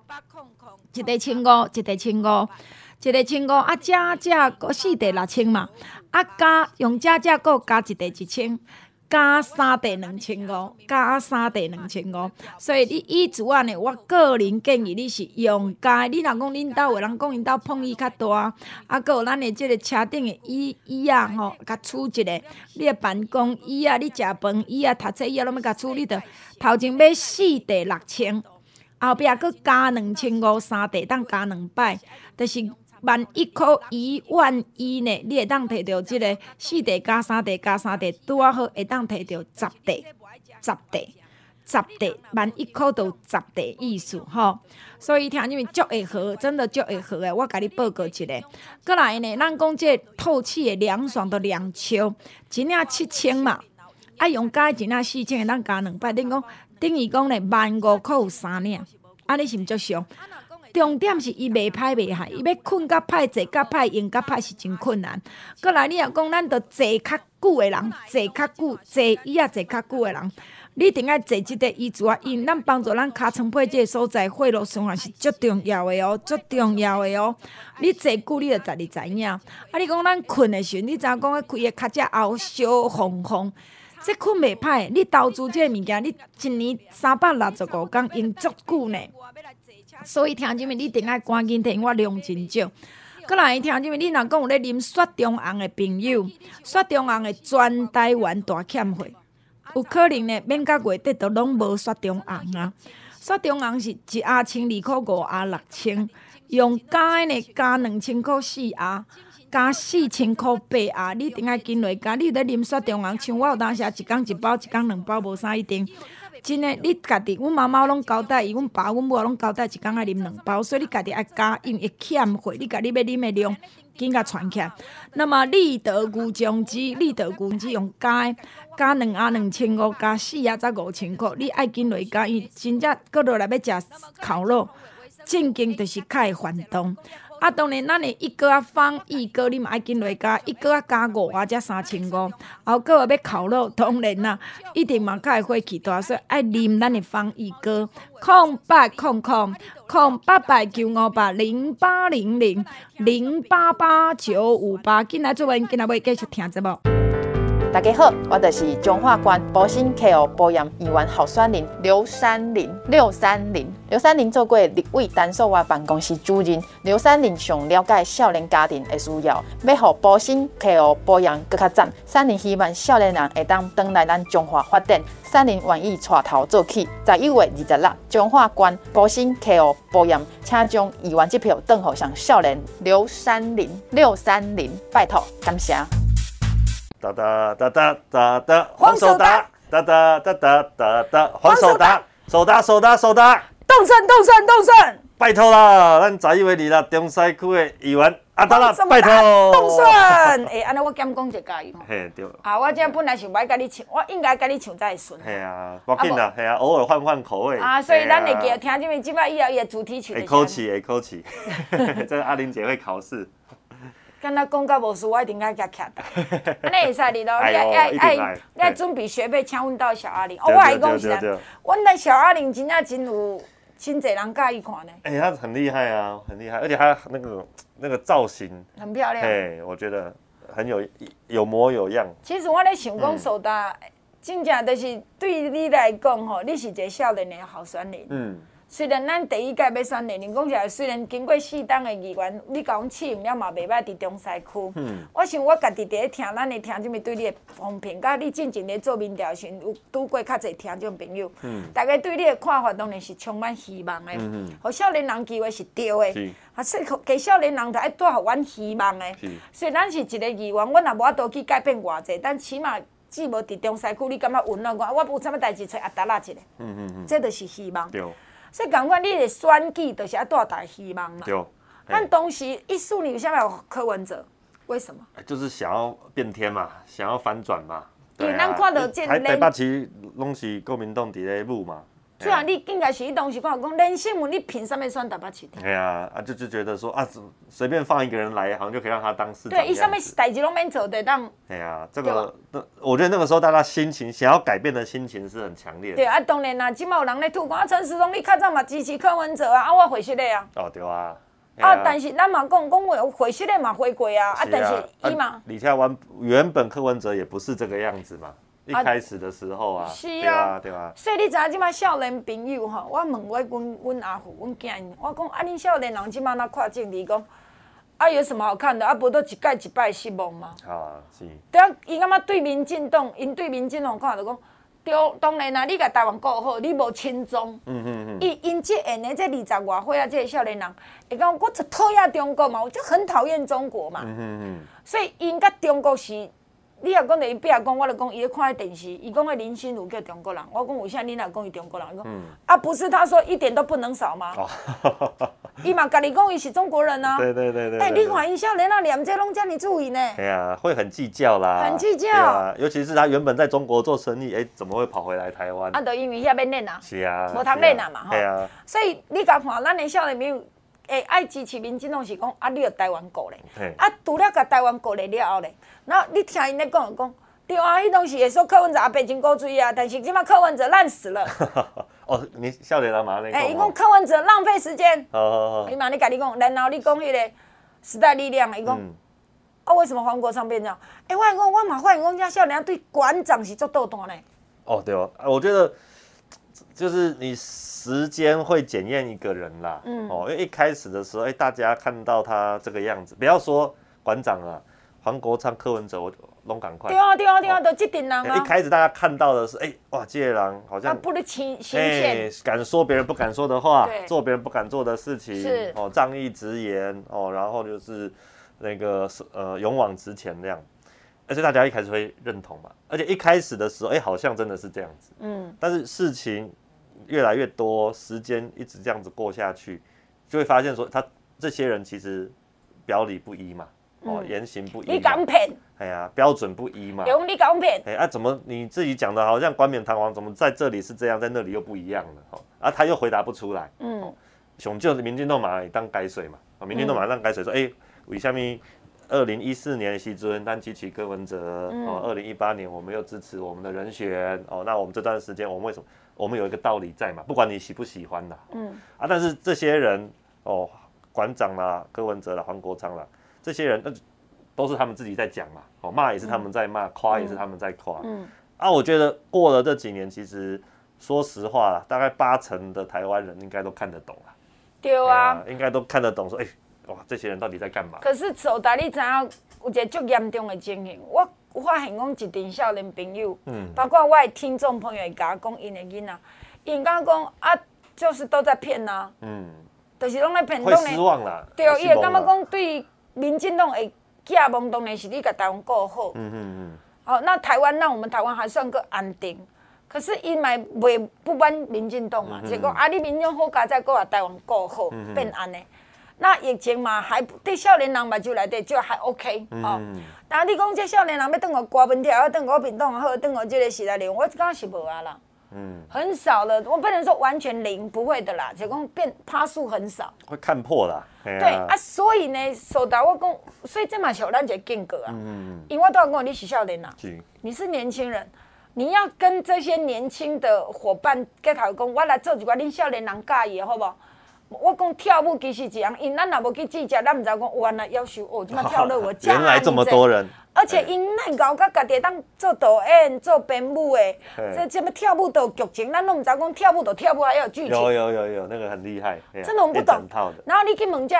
一块千五，一块千五。一个千五啊，加价个四块六千嘛，啊加用加价个加一个一千，加三地两千五，加三地两千五。所以你椅子啊呢，我个人建议你是用加。你若讲恁兜有人讲因兜碰椅较大，啊，阁有咱的即个车顶的椅椅啊吼，甲厝一个。你的办公椅啊，你食饭椅啊，读册椅啊，拢要甲处理的。头前买四地六千，后壁阁加两千五，三地当加两百，就是。万一箍一万一呢？你会当摕到即个四地加三地加三地，拄啊好会当摕到十地，十地，十地，万一箍都十地意思吼。所以听你们足会好，真的足会好诶。我甲你报告一下。过来呢，咱讲这透气诶凉爽的凉秋，一领七千嘛，啊用加一领四千，咱加两百，等于讲等于讲呢万五箍有三领，啊你是毋足俗？重点是伊袂歹袂害，伊要困较歹，坐较歹，用较歹是真困难。过来，你若讲咱着坐较久诶人，坐较久，坐椅仔坐较久诶人，你一定爱坐即个椅子啊，因咱帮助咱尻川配即个所在血路循环是足重要诶哦，足重要诶哦。你坐久，你着家己知影。啊，你讲咱困诶时阵，你知影讲开个脚只后烧红红，即困袂歹。你投资即个物件，你一年三百六十五工用足久呢。所以听即面，你顶爱赶紧听我量真少。过来听即面，你若讲有咧啉雪中红的朋友，雪中红的全台湾大欠货，有可能呢免到月底都拢无雪中红啊。雪中红是一盒千二块，五盒六千，用加的呢加两千块四盒，加四千块八盒。你一定爱紧来加，你咧啉雪中红，像我有当时一工一包，一工两包，无啥一定。真诶，你家己，阮妈妈拢交代伊，阮爸、阮母拢交代，一工爱啉两包，所以你家己爱加，因为欠货，你家己要啉诶量，紧甲传起来。那么立德牛酱汁，立德牛汁用加，加两盒两千五，加四盒才五千块，你爱紧落加，伊真正阁落来要食烤肉，正经就是较会反动。啊，当然，咱的一个啊放一哥，你嘛爱紧落加，一个啊加五啊才三千五，后个要烤肉，当然啦，一定嘛较会火气大，说爱啉咱的放一哥，空八空空空八百九五八零八零零零八八九五八，进来做文，进来要继续听节目。大家好，我就是彰化县保险客户保养议员候选人刘三林。刘三林，刘三林做过立委单数外办公室主任。刘三林想了解少年家庭的需要，要让保险客户保养更加赞。三林希望少年人会当转来咱彰化发展。三林愿意带头做起，在一月二十六，彰化县保险客户保养，请将议员支票转给上少年刘三林。刘三林，拜托，感谢。哒哒哒哒哒哒，黄守达，哒哒哒哒哒哒，黄守达，守达守达守达，动身动身动身，拜托啦，咱十一月二啦，中西区的议员阿达啦，拜托，动身，哎，安尼我减讲一个伊吼，嘿对，啊，我今本来想买甲你唱，我应该甲你唱才会顺，系啊，不紧啦，系啊，偶尔换换口味，啊，所以咱会记得听，因为即摆以后伊的主题曲，会考试会考试，这个阿玲姐会考试。跟他讲到无事，我一定爱甲徛的。安尼会使哩咯，你爱爱爱，你爱准备学费，请阮到小阿玲。我还讲是，阮的小阿玲真正真有真侪人介意看呢。哎，他很厉害啊，很厉害，而且他那个那个造型很漂亮。哎，我觉得很有有模有样。其实我咧想讲，手达真正就是对你来讲吼，你是一个少年的候选人。嗯。虽然咱第一届要选连任，讲起来虽然经过适当的议员，你甲阮试用了嘛，袂歹伫中西区。嗯。我想我家己伫咧听，咱的听这么对你的风评，甲你进前咧做民调时，有拄过较侪听众朋友。嗯。大家对你的看法当然是充满希望的。嗯嗯。互少年人机会是对的。是。啊，说给少年人，就爱带互阮希望的。是。虽然是一个议员，阮也无法度去改变偌济，但起码只无伫中西区，你感觉稳了我，我有啥物代志找阿达拉一个。嗯嗯嗯。这就是希望。对。所以，感觉你的选举就是要带大希望嘛。对。但当时一四年下面有柯文哲，为什么？就是想要变天嘛，想要反转嘛。对啊。咱看到这台台北市拢是国民党伫咧舞嘛。虽然你应该是当时讲讲连胜文，你凭什么选台北市？对啊，啊就就觉得说啊，随便放一个人来，好像就可以让他当市长。对，伊什么代志拢免做对当。对啊，这个那我觉得那个时候大家心情想要改变的心情是很强烈的。对啊，当然啦，今嘛有人咧吐讲啊，陈时中你较早嘛支持柯文哲啊，啊我回去的啊。哦对啊。啊，但是咱嘛讲讲话回去的嘛回归啊，啊但是伊嘛。李跳完原本柯文哲也不是这个样子嘛。一开始的时候啊，是啊，对啊。所以你知影即摆少年朋友吼，我问我阮阮阿父、阮囝因，我讲啊，恁少年人即摆那看政治讲，啊有什么好看的？啊，不都一届一摆失望吗？啊，是。对啊，伊感觉对民进党，因对民进党看着讲，对，当然啦，你甲台湾顾好，你无亲中。嗯嗯嗯。伊因即下呢，这二十外岁啊，这个少年人，会讲我就讨厌中国嘛，我就很讨厌中国嘛。嗯嗯嗯。所以因甲中国是。你若讲着伊壁讲，我著讲伊咧看迄电视，伊讲迄林心如叫中国人，我讲为啥你若讲伊中国人？伊讲、嗯、啊，不是他说一点都不能少吗？伊嘛家己讲伊是中国人啊。对对对对。哎、欸，你看伊少年啊，连这拢遮尔注意呢。对啊，会很计较啦。很计较。啊，尤其是他原本在中国做生意，哎、欸，怎么会跑回来台湾？啊，就因为遐要练啊。是啊。无通练啊嘛，吼。对啊。所以你甲看，咱的少年朋友，会爱支持民进党是讲啊，你着台湾过来。嘿。啊，除了甲台湾过咧了后咧，然后你听因咧讲讲。对啊，迄东西会说柯文哲阿北真古锥啊，但是即马柯文哲烂死了。哦，你少年人嘛那个。哎，伊讲柯文哲浪费时间。哦哦哦。伊嘛你家己讲，然后你讲迄个时代力量，伊讲，啊为什么黄国昌变这样？哎，我讲我嘛发现讲这少年对馆长是做斗单咧。哦对哦，我觉得就是你时间会检验一个人啦。嗯。哦，因为一开始的时候，哎，大家看到他这个样子，不要说馆长啊，黄国昌、柯文哲，我。拢赶快！对啊对啊对啊，都这点人啊！一开始大家看到的是，哎，哇，这些人好像不能轻轻显，敢说别人不敢说的话，做别人不敢做的事情，哦，仗义直言，哦，然后就是那个呃勇往直前这样，而且大家一开始会认同嘛，而且一开始的时候，哎，好像真的是这样子，嗯，但是事情越来越多，时间一直这样子过下去，就会发现说，他这些人其实表里不一嘛。哦，言行不一。你敢骗？哎呀，标准不一嘛。用你敢骗？哎啊，怎么你自己讲的好像冠冕堂皇，怎么在这里是这样，在那里又不一样了？哦，啊，他又回答不出来。嗯。熊就是民进党马上当改水嘛，啊，民进党马上改水说，哎、欸，为什么二零一四年时阵单支持柯文哲，哦，二零一八年我们又支持我们的人选，哦，那我们这段时间我们为什么？我们有一个道理在嘛，不管你喜不喜欢啦。嗯。啊，但是这些人，哦，馆长啦，柯文哲啦，黄国昌啦。这些人那都是他们自己在讲嘛，哦，骂也是他们在骂，夸、嗯、也是他们在夸。嗯，啊，我觉得过了这几年，其实说实话啦，大概八成的台湾人应该都看得懂了。对啊，应该都看得懂，说，哎，哇，这些人到底在干嘛？可是手达你知影有一个最严重的情形，我我发现讲一群少年朋友，嗯，包括我的听众朋友会甲我讲因的囡仔，因刚讲啊，就是都在骗呐，嗯，就是拢在骗，会失望啦。对，伊会感觉讲对。民进党会寄望，当然是你甲台湾过好。嗯嗯嗯。好，那台湾，那我们台湾还算个安定。可是因嘛袂不满民进党嘛，结果啊，你民众好加再过啊台湾过好，变安尼。那疫情嘛，还对少年人嘛就来对就还 OK。哦。但你讲这少年人要等我刮门条，要等我变动好，等我这个时代里，我感觉是无啊啦。嗯，很少了，我不能说完全零，不会的啦，只讲变趴数很少，会看破啦。对啊，所以呢，说到我讲，所以这嘛是咱一个间隔啊。嗯嗯，因为我都要讲你是少年啦，你是年轻人，你要跟这些年轻的伙伴跟他讲，我来做一寡恁少年人介意的好不好？我讲跳舞其实一样，因咱若无去记者，咱毋知讲原来要求哦，这么跳舞，原来这么多人。而且因那搞个家己当做导演、做编舞的，这什么跳舞都有剧情，咱拢毋知讲跳舞都跳舞还要有剧情。有有有有，那个很厉害。真的我们不懂。然后你去问这，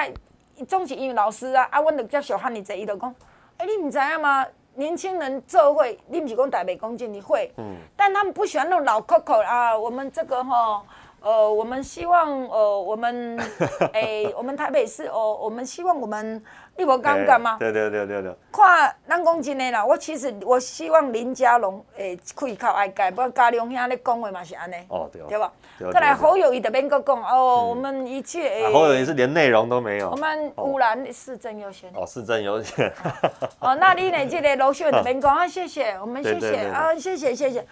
总是因为老师啊，啊，阮就接小汉尼济伊就讲，哎，你毋知影吗？年轻人做会，你毋是讲台北公进你会，嗯，但他们不喜欢那种老 Coco 啊，我们这个哈。呃，我们希望，呃，我们，哎，我们台北市，哦，我们希望我们，你无感觉吗？对对对对对。看，咱讲真的啦，我其实我希望林佳龙，哎，可以靠爱改，不过嘉良兄咧讲话嘛是安尼。哦，对。对吧？再来侯友谊这边搁讲，哦，我们一切。侯友谊是连内容都没有。我们污染市政优先。哦，市政优先。哦，那你呢？这个卢秀这边讲啊，谢谢，我们谢谢啊，谢谢谢谢。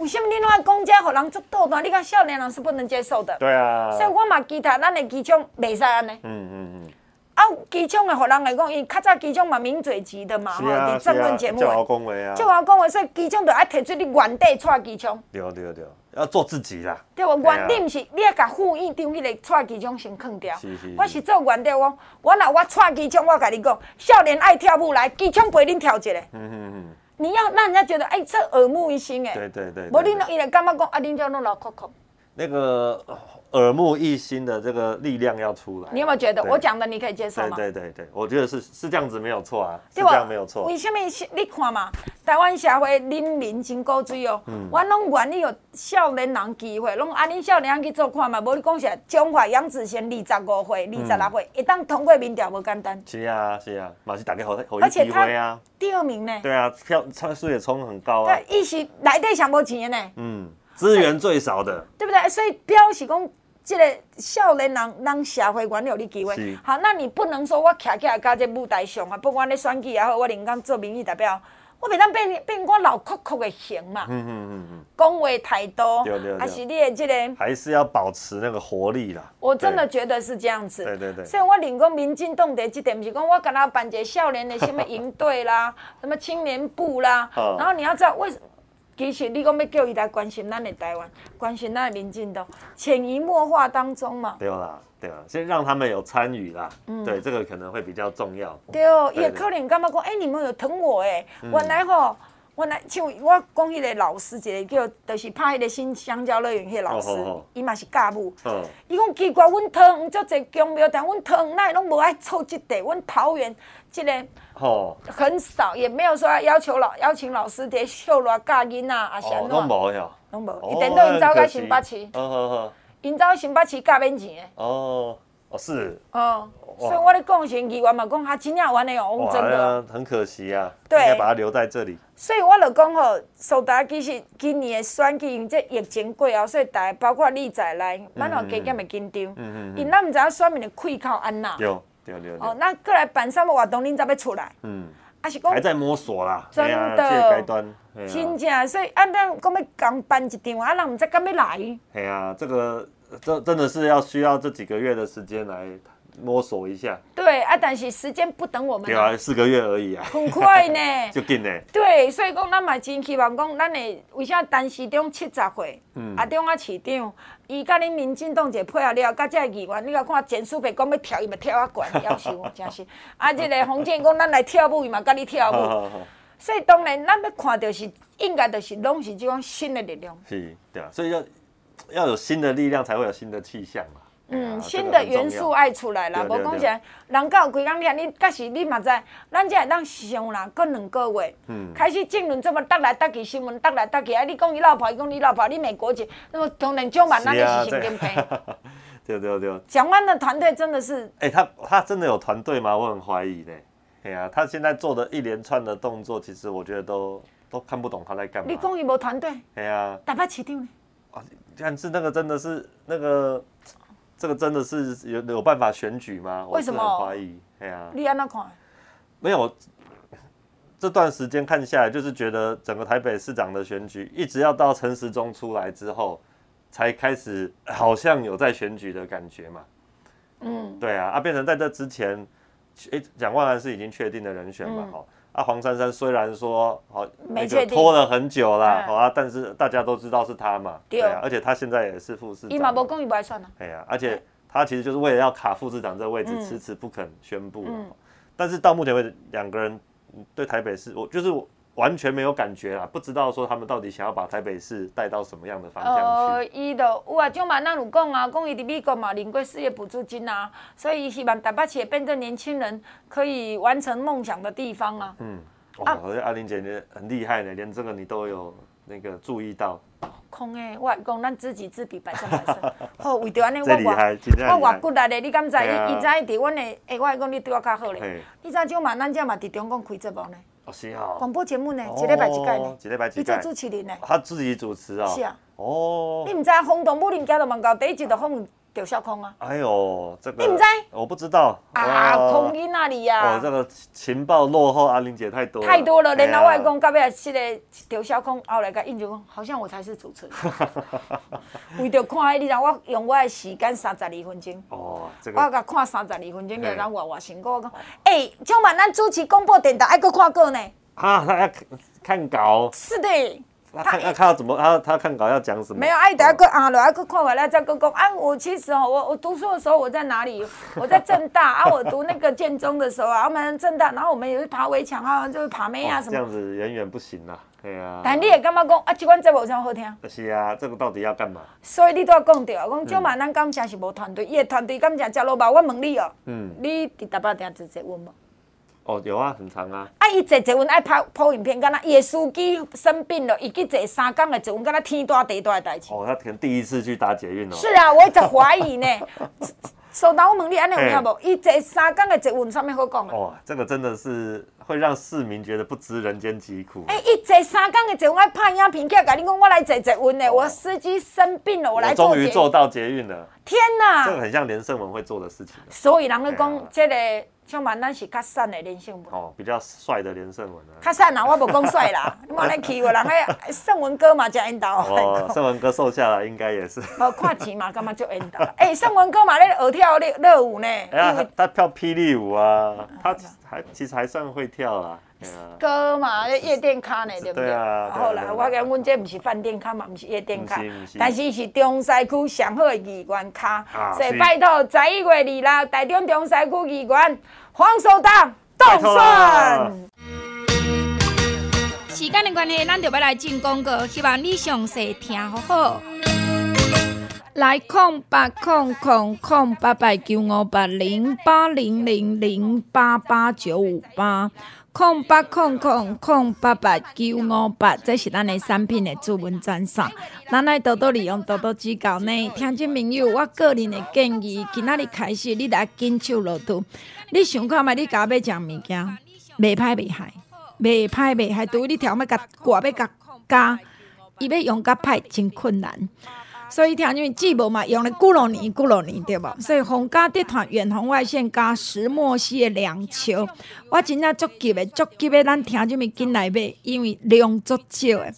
为什么你那公家互人做倒单？你看少年人是不能接受的。对啊。所以我嘛期待咱的机枪袂使安尼。嗯嗯嗯。啊，机枪的互人来讲，伊较早机枪嘛名嘴级的嘛，吼，伫争论节目。就好讲话啊。就好恭维，所以机枪就爱提出你原地踹机枪。对对对，要做自己啦。对，原地毋是你要甲副院长迄个踹机枪先囥掉。是是。我是做原地，我我若我踹机枪，我甲你讲，少年爱跳舞来，机枪陪恁跳一下。嗯嗯嗯。你要让人家觉得，哎、欸，这耳目一新，哎，对对对，對，无你伊来干嘛讲啊？老。那个耳目一新的这个力量要出来，你有没有觉得我讲的你可以接受吗？对对对对，我觉得是是这样子没有错啊，是这样没有错。为什么你看嘛，台湾社会人民真古锥哦，我拢愿意有少年人机会，拢安尼少年人去做看嘛。无你讲实在，中华杨子贤二十五岁、二十六岁，一旦通过民调无简单。是啊是啊，嘛是大家好好机会啊。第二名呢？对啊，票票数也冲很高啊。对，伊是内底上无钱的呢。嗯。资源最少的，对不对？所以表示讲，这个少年人让社会原有的机会。好，那你不能说我徛起来在这舞台上啊，不管你选举也好，我连讲做民意代表，我袂当变变我老酷酷的型嘛。嗯嗯嗯嗯。讲话太多，还是你的这个，还是要保持那个活力啦。我真的觉得是这样子。对对对。所以我连讲民进党的这点，不是讲我跟他办一个少年的什么营队啦，什么青年部啦，然后你要知道为什么。其实你讲要叫伊来关心咱的台湾，关心咱的民进党，潜移默化当中嘛。对啦，对啦，先让他们有参与啦。嗯，对，这个可能会比较重要。对哦，也可能感觉讲，哎，你们有疼我哎。原来吼，原来像我讲迄个老师，一个叫，就是拍迄个新香蕉乐园迄个老师，伊嘛是教务。嗯。伊讲奇怪，阮桃园足侪宫庙，但阮桃园哪会拢无爱凑这个？阮桃园这个。哦，很少，也没有说要求老邀请老师在秀罗教囡仔啊，啥拢无哟，拢无，一点都营造个新北市，好好好，营造新北市教免钱的。哦，哦是。哦，所以我咧讲，前议员嘛讲，他真正完的哦，真的。很可惜啊，对，应该把他留在这里。所以我就讲吼，苏达其实今年的选举，因这疫情过后，所以大家包括你在内，蛮好加减的紧张。嗯嗯。因咱唔知影选民的气口安那。有。哦，那过来办什么活动，恁才要出来？嗯，还是讲还在摸索啦，真的，阶段真正，所以啊咱讲要刚办一场，啊，人唔知敢要来。系啊，这个这真的是要需要这几个月的时间来。摸索一下，对啊，但是时间不等我们，对啊，四个月而已啊，很快呢，就紧呢。对，所以讲咱嘛真希望讲，咱的为啥陈时中七十岁，嗯，啊，中啊市长，伊甲恁民进党者配合了，甲这议员，你甲看简舒培讲要跳，伊嘛跳啊悬，夭寿哦，真是。啊，这个洪建讲咱来跳舞，伊嘛甲你跳舞。所以当然，咱要看到是应该就是拢是这种新的力量。是，对啊，所以要要有新的力量，才会有新的气象嘛。嗯，新的元素爱出来了，无讲起来，人到规工天，你但是你嘛知，咱这当想啦，过两个月，嗯，开始争论这么搭来搭去，新闻搭来搭去，啊，你讲你老婆，伊讲你老婆，你美国籍，那么当然就嘛那个是神经病。对对对。蒋万的团队真的是，哎、欸，他他真的有团队吗？我很怀疑呢。哎呀，他现在做的一连串的动作，其实我觉得都都看不懂他在干嘛。你讲伊无团队？哎呀，打发市长呢？啊，但是那个真的是那个。这个真的是有有办法选举吗？为什么？怀疑。哎呀，你安那看？没有，这段时间看下来，就是觉得整个台北市长的选举，一直要到陈时中出来之后，才开始好像有在选举的感觉嘛。嗯，对啊，啊，变成在这之前，哎，蒋万安是已经确定的人选嘛？好、嗯。啊，黄珊珊虽然说好，那个拖了很久啦，好啊，但是大家都知道是他嘛，对啊，而且他现在也是副市长。伊嘛无讲伊不爱算啊。哎呀，而且他其实就是为了要卡副市长这个位置，迟迟不肯宣布。但是到目前为止，两个人对台北市，我就是我。完全没有感觉啦，不知道说他们到底想要把台北市带到什么样的方向去。呃，伊就有啊，种嘛，咱有讲啊，讲伊伫美国嘛领过失业补助金啊，所以希望台北市也变成年轻人可以完成梦想的地方啊。嗯，哇，我觉得阿玲姐姐很厉害呢，连这个你都有那个注意到。空诶，我讲咱知己知彼，百战百胜。好，为着安尼，我我我外骨力的，你敢知？伊伊知伫阮的，诶，我讲你对我较好咧。你知种嘛？咱这嘛伫中共开节目呢。是啊，广播节目呢，一礼拜一届呢，一礼拜一届。你做主持人呢？他自己主持啊。是啊。哦。你唔知轰动武林家的网高第一集就轰刘小空啊？哎呦，这个。你唔知？我不知道。啊，空音那里呀。哦，这个情报落后阿玲姐太多。太多了，连老外公到尾是个刘小空，后来个印象讲，好像我才是主持人。为着看，你让我用我的时间三十二分钟。哦，这个。我甲看三十二分钟，就让我我辛苦。我讲，哎，今晚咱主持广播电台，还阁看过呢。啊，还要看稿。是的。他看他看到怎么他他看稿要讲什么？没有，哎，等下个啊，来个看回来再个讲。啊，我其实哦，我我读书的时候我在哪里？我在正大啊，我读那个建中的时候啊，我们正大，然后我们也是爬围墙啊，就是爬妹啊什么。这样子远远不行啦，对啊。但你也感觉讲啊？这款节目这么好听？是啊，这个到底要干嘛？所以你都要讲掉，讲今晚咱感情是无团队，伊的团队感情吃落吧。我问你哦，嗯，你伫台北定直接问吗？哦，有啊，很长啊。啊，伊坐坐稳爱拍拍影片，敢若伊的司机生病了，伊去坐三工的坐稳，敢若天大地大的代志。哦，他可能第一次去搭捷运哦。是啊，我一直怀疑呢。首当我问你，安尼有影无？伊坐三工的坐稳，上面好讲啊。哦，这个真的是会让市民觉得不知人间疾苦。哎，伊坐三工的坐稳爱拍影片，甲你讲我来坐坐稳的，我司机生病了，我来坐。终于做到捷运了。天哪！这个很像连胜文会做的事情。所以人咧讲，这个。像万咱是较瘦的连胜文哦，比较帅的连胜文啊。较瘦啊，我无讲帅啦，你莫来气我人。迄胜文哥嘛，才缘投。哦，胜文哥瘦下来应该也是。哦看钱嘛，干嘛就缘投？哎，胜文哥嘛，咧学跳热热舞呢。哎呀，他跳霹雳舞啊，他还其实还算会跳啊。歌嘛，夜店咖呢，对不对？好啦，我讲阮这不是饭店咖嘛，不是夜店咖，但是是中西区上好的艺员咖，所以拜托十一月二日，台中中西区妓院黄守党冻蒜。时间的关系，咱就要来进广告，希望你详细听好好。来空八空空空八八九五八零八零零零八八九五八。空八空空空八八九五八，这是咱的产品的主文专线。咱来多多利用，多多指教呢。听众朋友，我个人的建议，今仔日开始，你来紧手落肚。你想看卖？你家要食物件，袂歹袂害，袂歹袂害，除非你条要甲挂要甲加，伊要用甲歹真困难。所以听你节目嘛，用了几落年几落年对无？所以红家集团远红外线加石墨烯的两球，我真正足急的，足急的，咱听你们进来买，因为量足少的。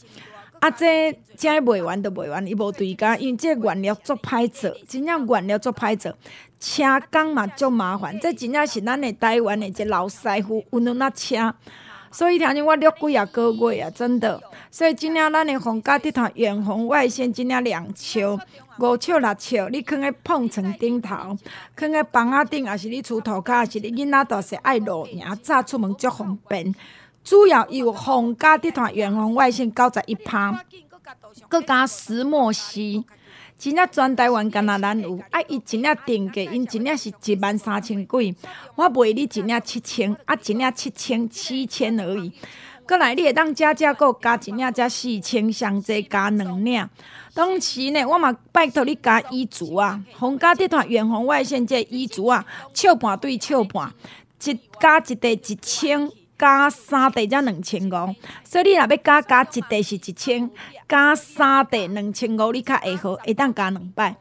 啊，这这卖完都卖完，伊无对价，因为这原料足歹做，真正原料足歹做，车工嘛足麻烦。这真正是咱的台湾的这老师傅运用那车。所以听见我录几啊个月啊，真的。所以今仔咱的红家集团远红外线今仔两尺、五尺、六尺，你放在碰床顶头，放在房仔顶，还是你厝涂骹，还是你囡仔都是爱露营，早出门足方便。主要有红家集团远红外线九十一趴，搁加石墨烯。真正全台湾敢若咱有，啊，伊真正定价，因真正是一万三千几，我卖你真正七千，啊，真正七千七千而已。过来你会当加价，阁加真正加四千，上济加两领。当时呢，我嘛拜托你加衣橱啊，红家集团远红外线这衣橱啊，笑半对笑半，一加一块一千。加三块才两千五，所以你若要加加一块是一千，加三块两千五，你较会好，会当加两摆。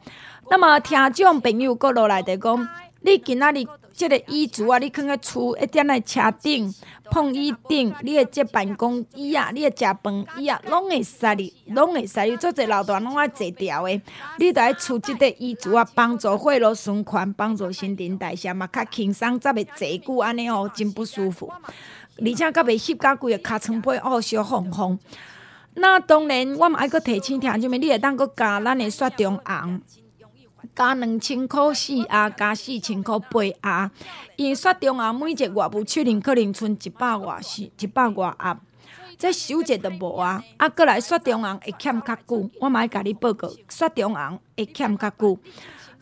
那么听众朋友阁落来的讲，你今仔日即个椅子啊，你放喺厝一点来车顶碰椅顶，你诶即办公椅啊，你诶食饭椅啊，拢会使哩，拢会使哩。做者老大拢爱坐调诶，你着爱厝即个椅子啊，帮助血路循环，帮助新陈代谢嘛，较轻松，则袂坐久安尼哦，真不舒服。而且阁袂翕甲规个尻川背哦，烧烘烘。那当然，我嘛爱阁提醒听啥物，你会当阁加咱的雪中红，加两千箍四盒，加四千箍八盒。因雪中红每一个月务手里可能剩一百外是一百外盒，这收者都无啊。啊，阁来雪中红会欠较久，我嘛爱甲你报告，雪中红会欠较久。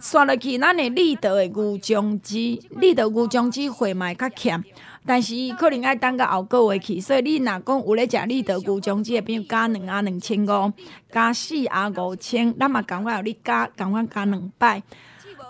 刷落去，咱的立德的牛浆机，立德牛浆机货嘛会较欠。但是伊可能爱等到后个月去，所以你若讲有咧食立德牛浆机，比如加两啊两千五，加四啊五千，咱嘛赶快互你加，赶快加两摆。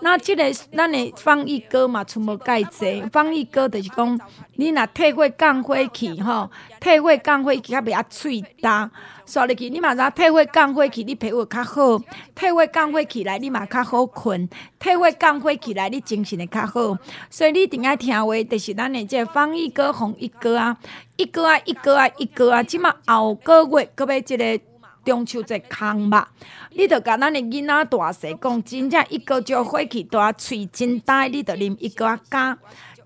那即个咱的防疫膏嘛，全部盖济。防疫膏就是讲，你若退火降火气吼，退火降火气较袂啊喙焦，刷入去你嘛知退火降火气，你皮肤较好；退火降火起来，你嘛较好困；退火降火起来，你精神会较好。所以你一定爱听话，就是咱的这个防疫膏、防疫膏啊，一个啊，一个啊，一个啊，即嘛后个月阁要即个。中秋节空吧，你着甲咱的囡仔大细讲，真正一个就火气大，喙真大，你着啉一个加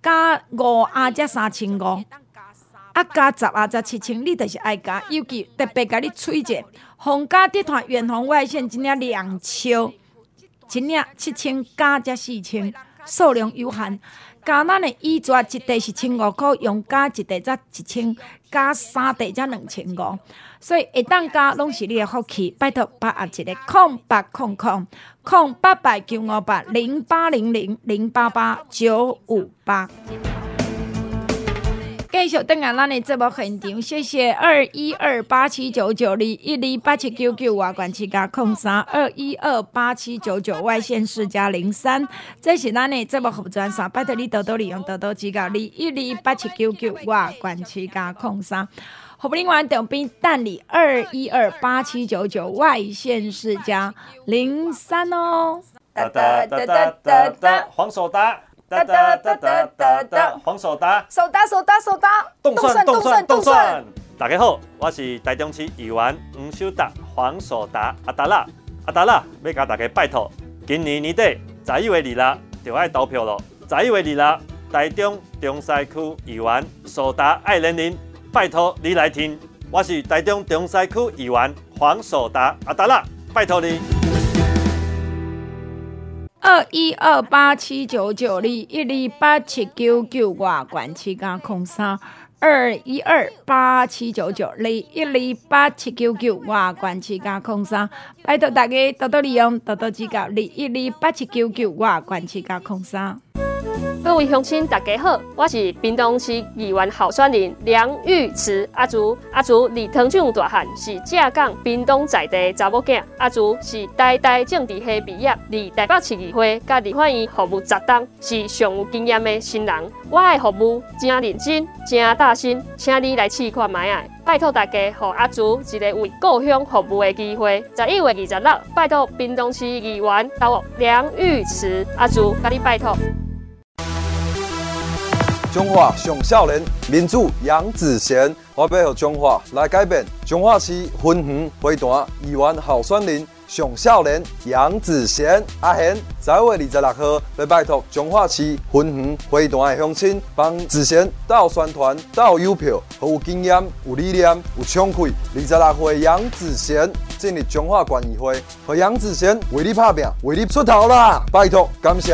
加五盒才三千五。啊加十啊十七千，你就是爱加，尤其特别甲你催者，皇家集团远红外线真正两超，真领七千加才四千，数量有限。加咱的衣纸一袋是千五块，用加一袋则一千，加三袋则两千五，所以一旦加拢是你的福气。拜托把握一个空八空空空八百九五八零八零零零八八九五八。继续登来咱的节目现场，谢谢二一二八七九九二一二八七九九外管七加空三二一二八七九九外线四加零三，这是咱的节目服专线，拜托你多多利用，多多指教。二一二八七九九外管七加空三，服务另外等边办理二一二八七九九外线四加零三哦。哒哒哒哒哒哒，黄守达。哒哒哒哒哒哒，黄守达，守达守达守达，冻蒜冻蒜冻蒜。大家好，我是台中市议员黄守达，黄守达阿达拉阿达拉，要甲大家拜托，今年年底十一月二日就要投票了。十一月二日，台中中西区议员守达爱人人，拜托你来听，我是台中中西区议员黄守达阿达拉，拜托你。二一二八七九九二一二八七九九外管七加空三二一二八七九九二一二八七九九外管七加空三，拜托大家多多利用，多多指教。二一二八七九九外管七加空三。各位乡亲，大家好，我是屏东市议员候选人梁玉慈阿竹。阿竹离糖厂大汉，是正港屏东在地查某囝。阿竹是台大政治系毕业，离台北市议会甲立法院服务十冬，是上有经验的新人。我的服务真认真，真大心，请你来试看卖啊！拜托大家，给阿竹一个为故乡服务的机会。十一月二十六，拜托屏东市议员到梁玉慈阿竹，甲你拜托。中华上少年民主杨子贤，我要让中华来改变。中华区分园会团议员候选人上少年杨子贤阿贤，十一月二十六号要拜托中华区分园会团的乡亲，帮子贤到宣传、到邮票，有经验、有理念、有创气。二十六岁杨子贤进入中华县议会，和杨子贤为你拍拼，为你出头啦！拜托，感谢。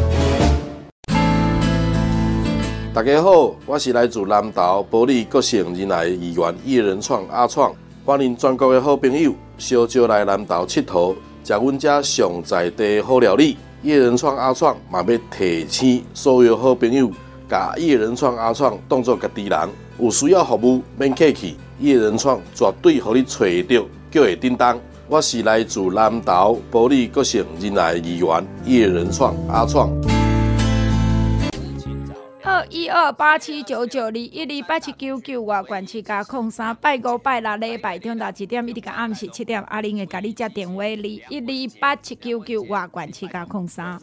大家好，我是来自南投埔里国姓仁爱议员叶仁创阿创，欢迎全国的好朋友小招来南投佚佗，食阮遮上在地好料理。叶仁创阿创嘛要提醒所有好朋友，甲叶仁创阿创当作家己人，有需要服务免客气，叶仁创绝对互你找到，叫会叮当。我是来自南投埔里国姓仁爱议员叶仁创阿创。二一二八七九九二一二八七九九外管七加空三拜五拜六礼拜中到几点一直到暗时七点，阿玲会甲你接电话二一二八七九九外管七加空三。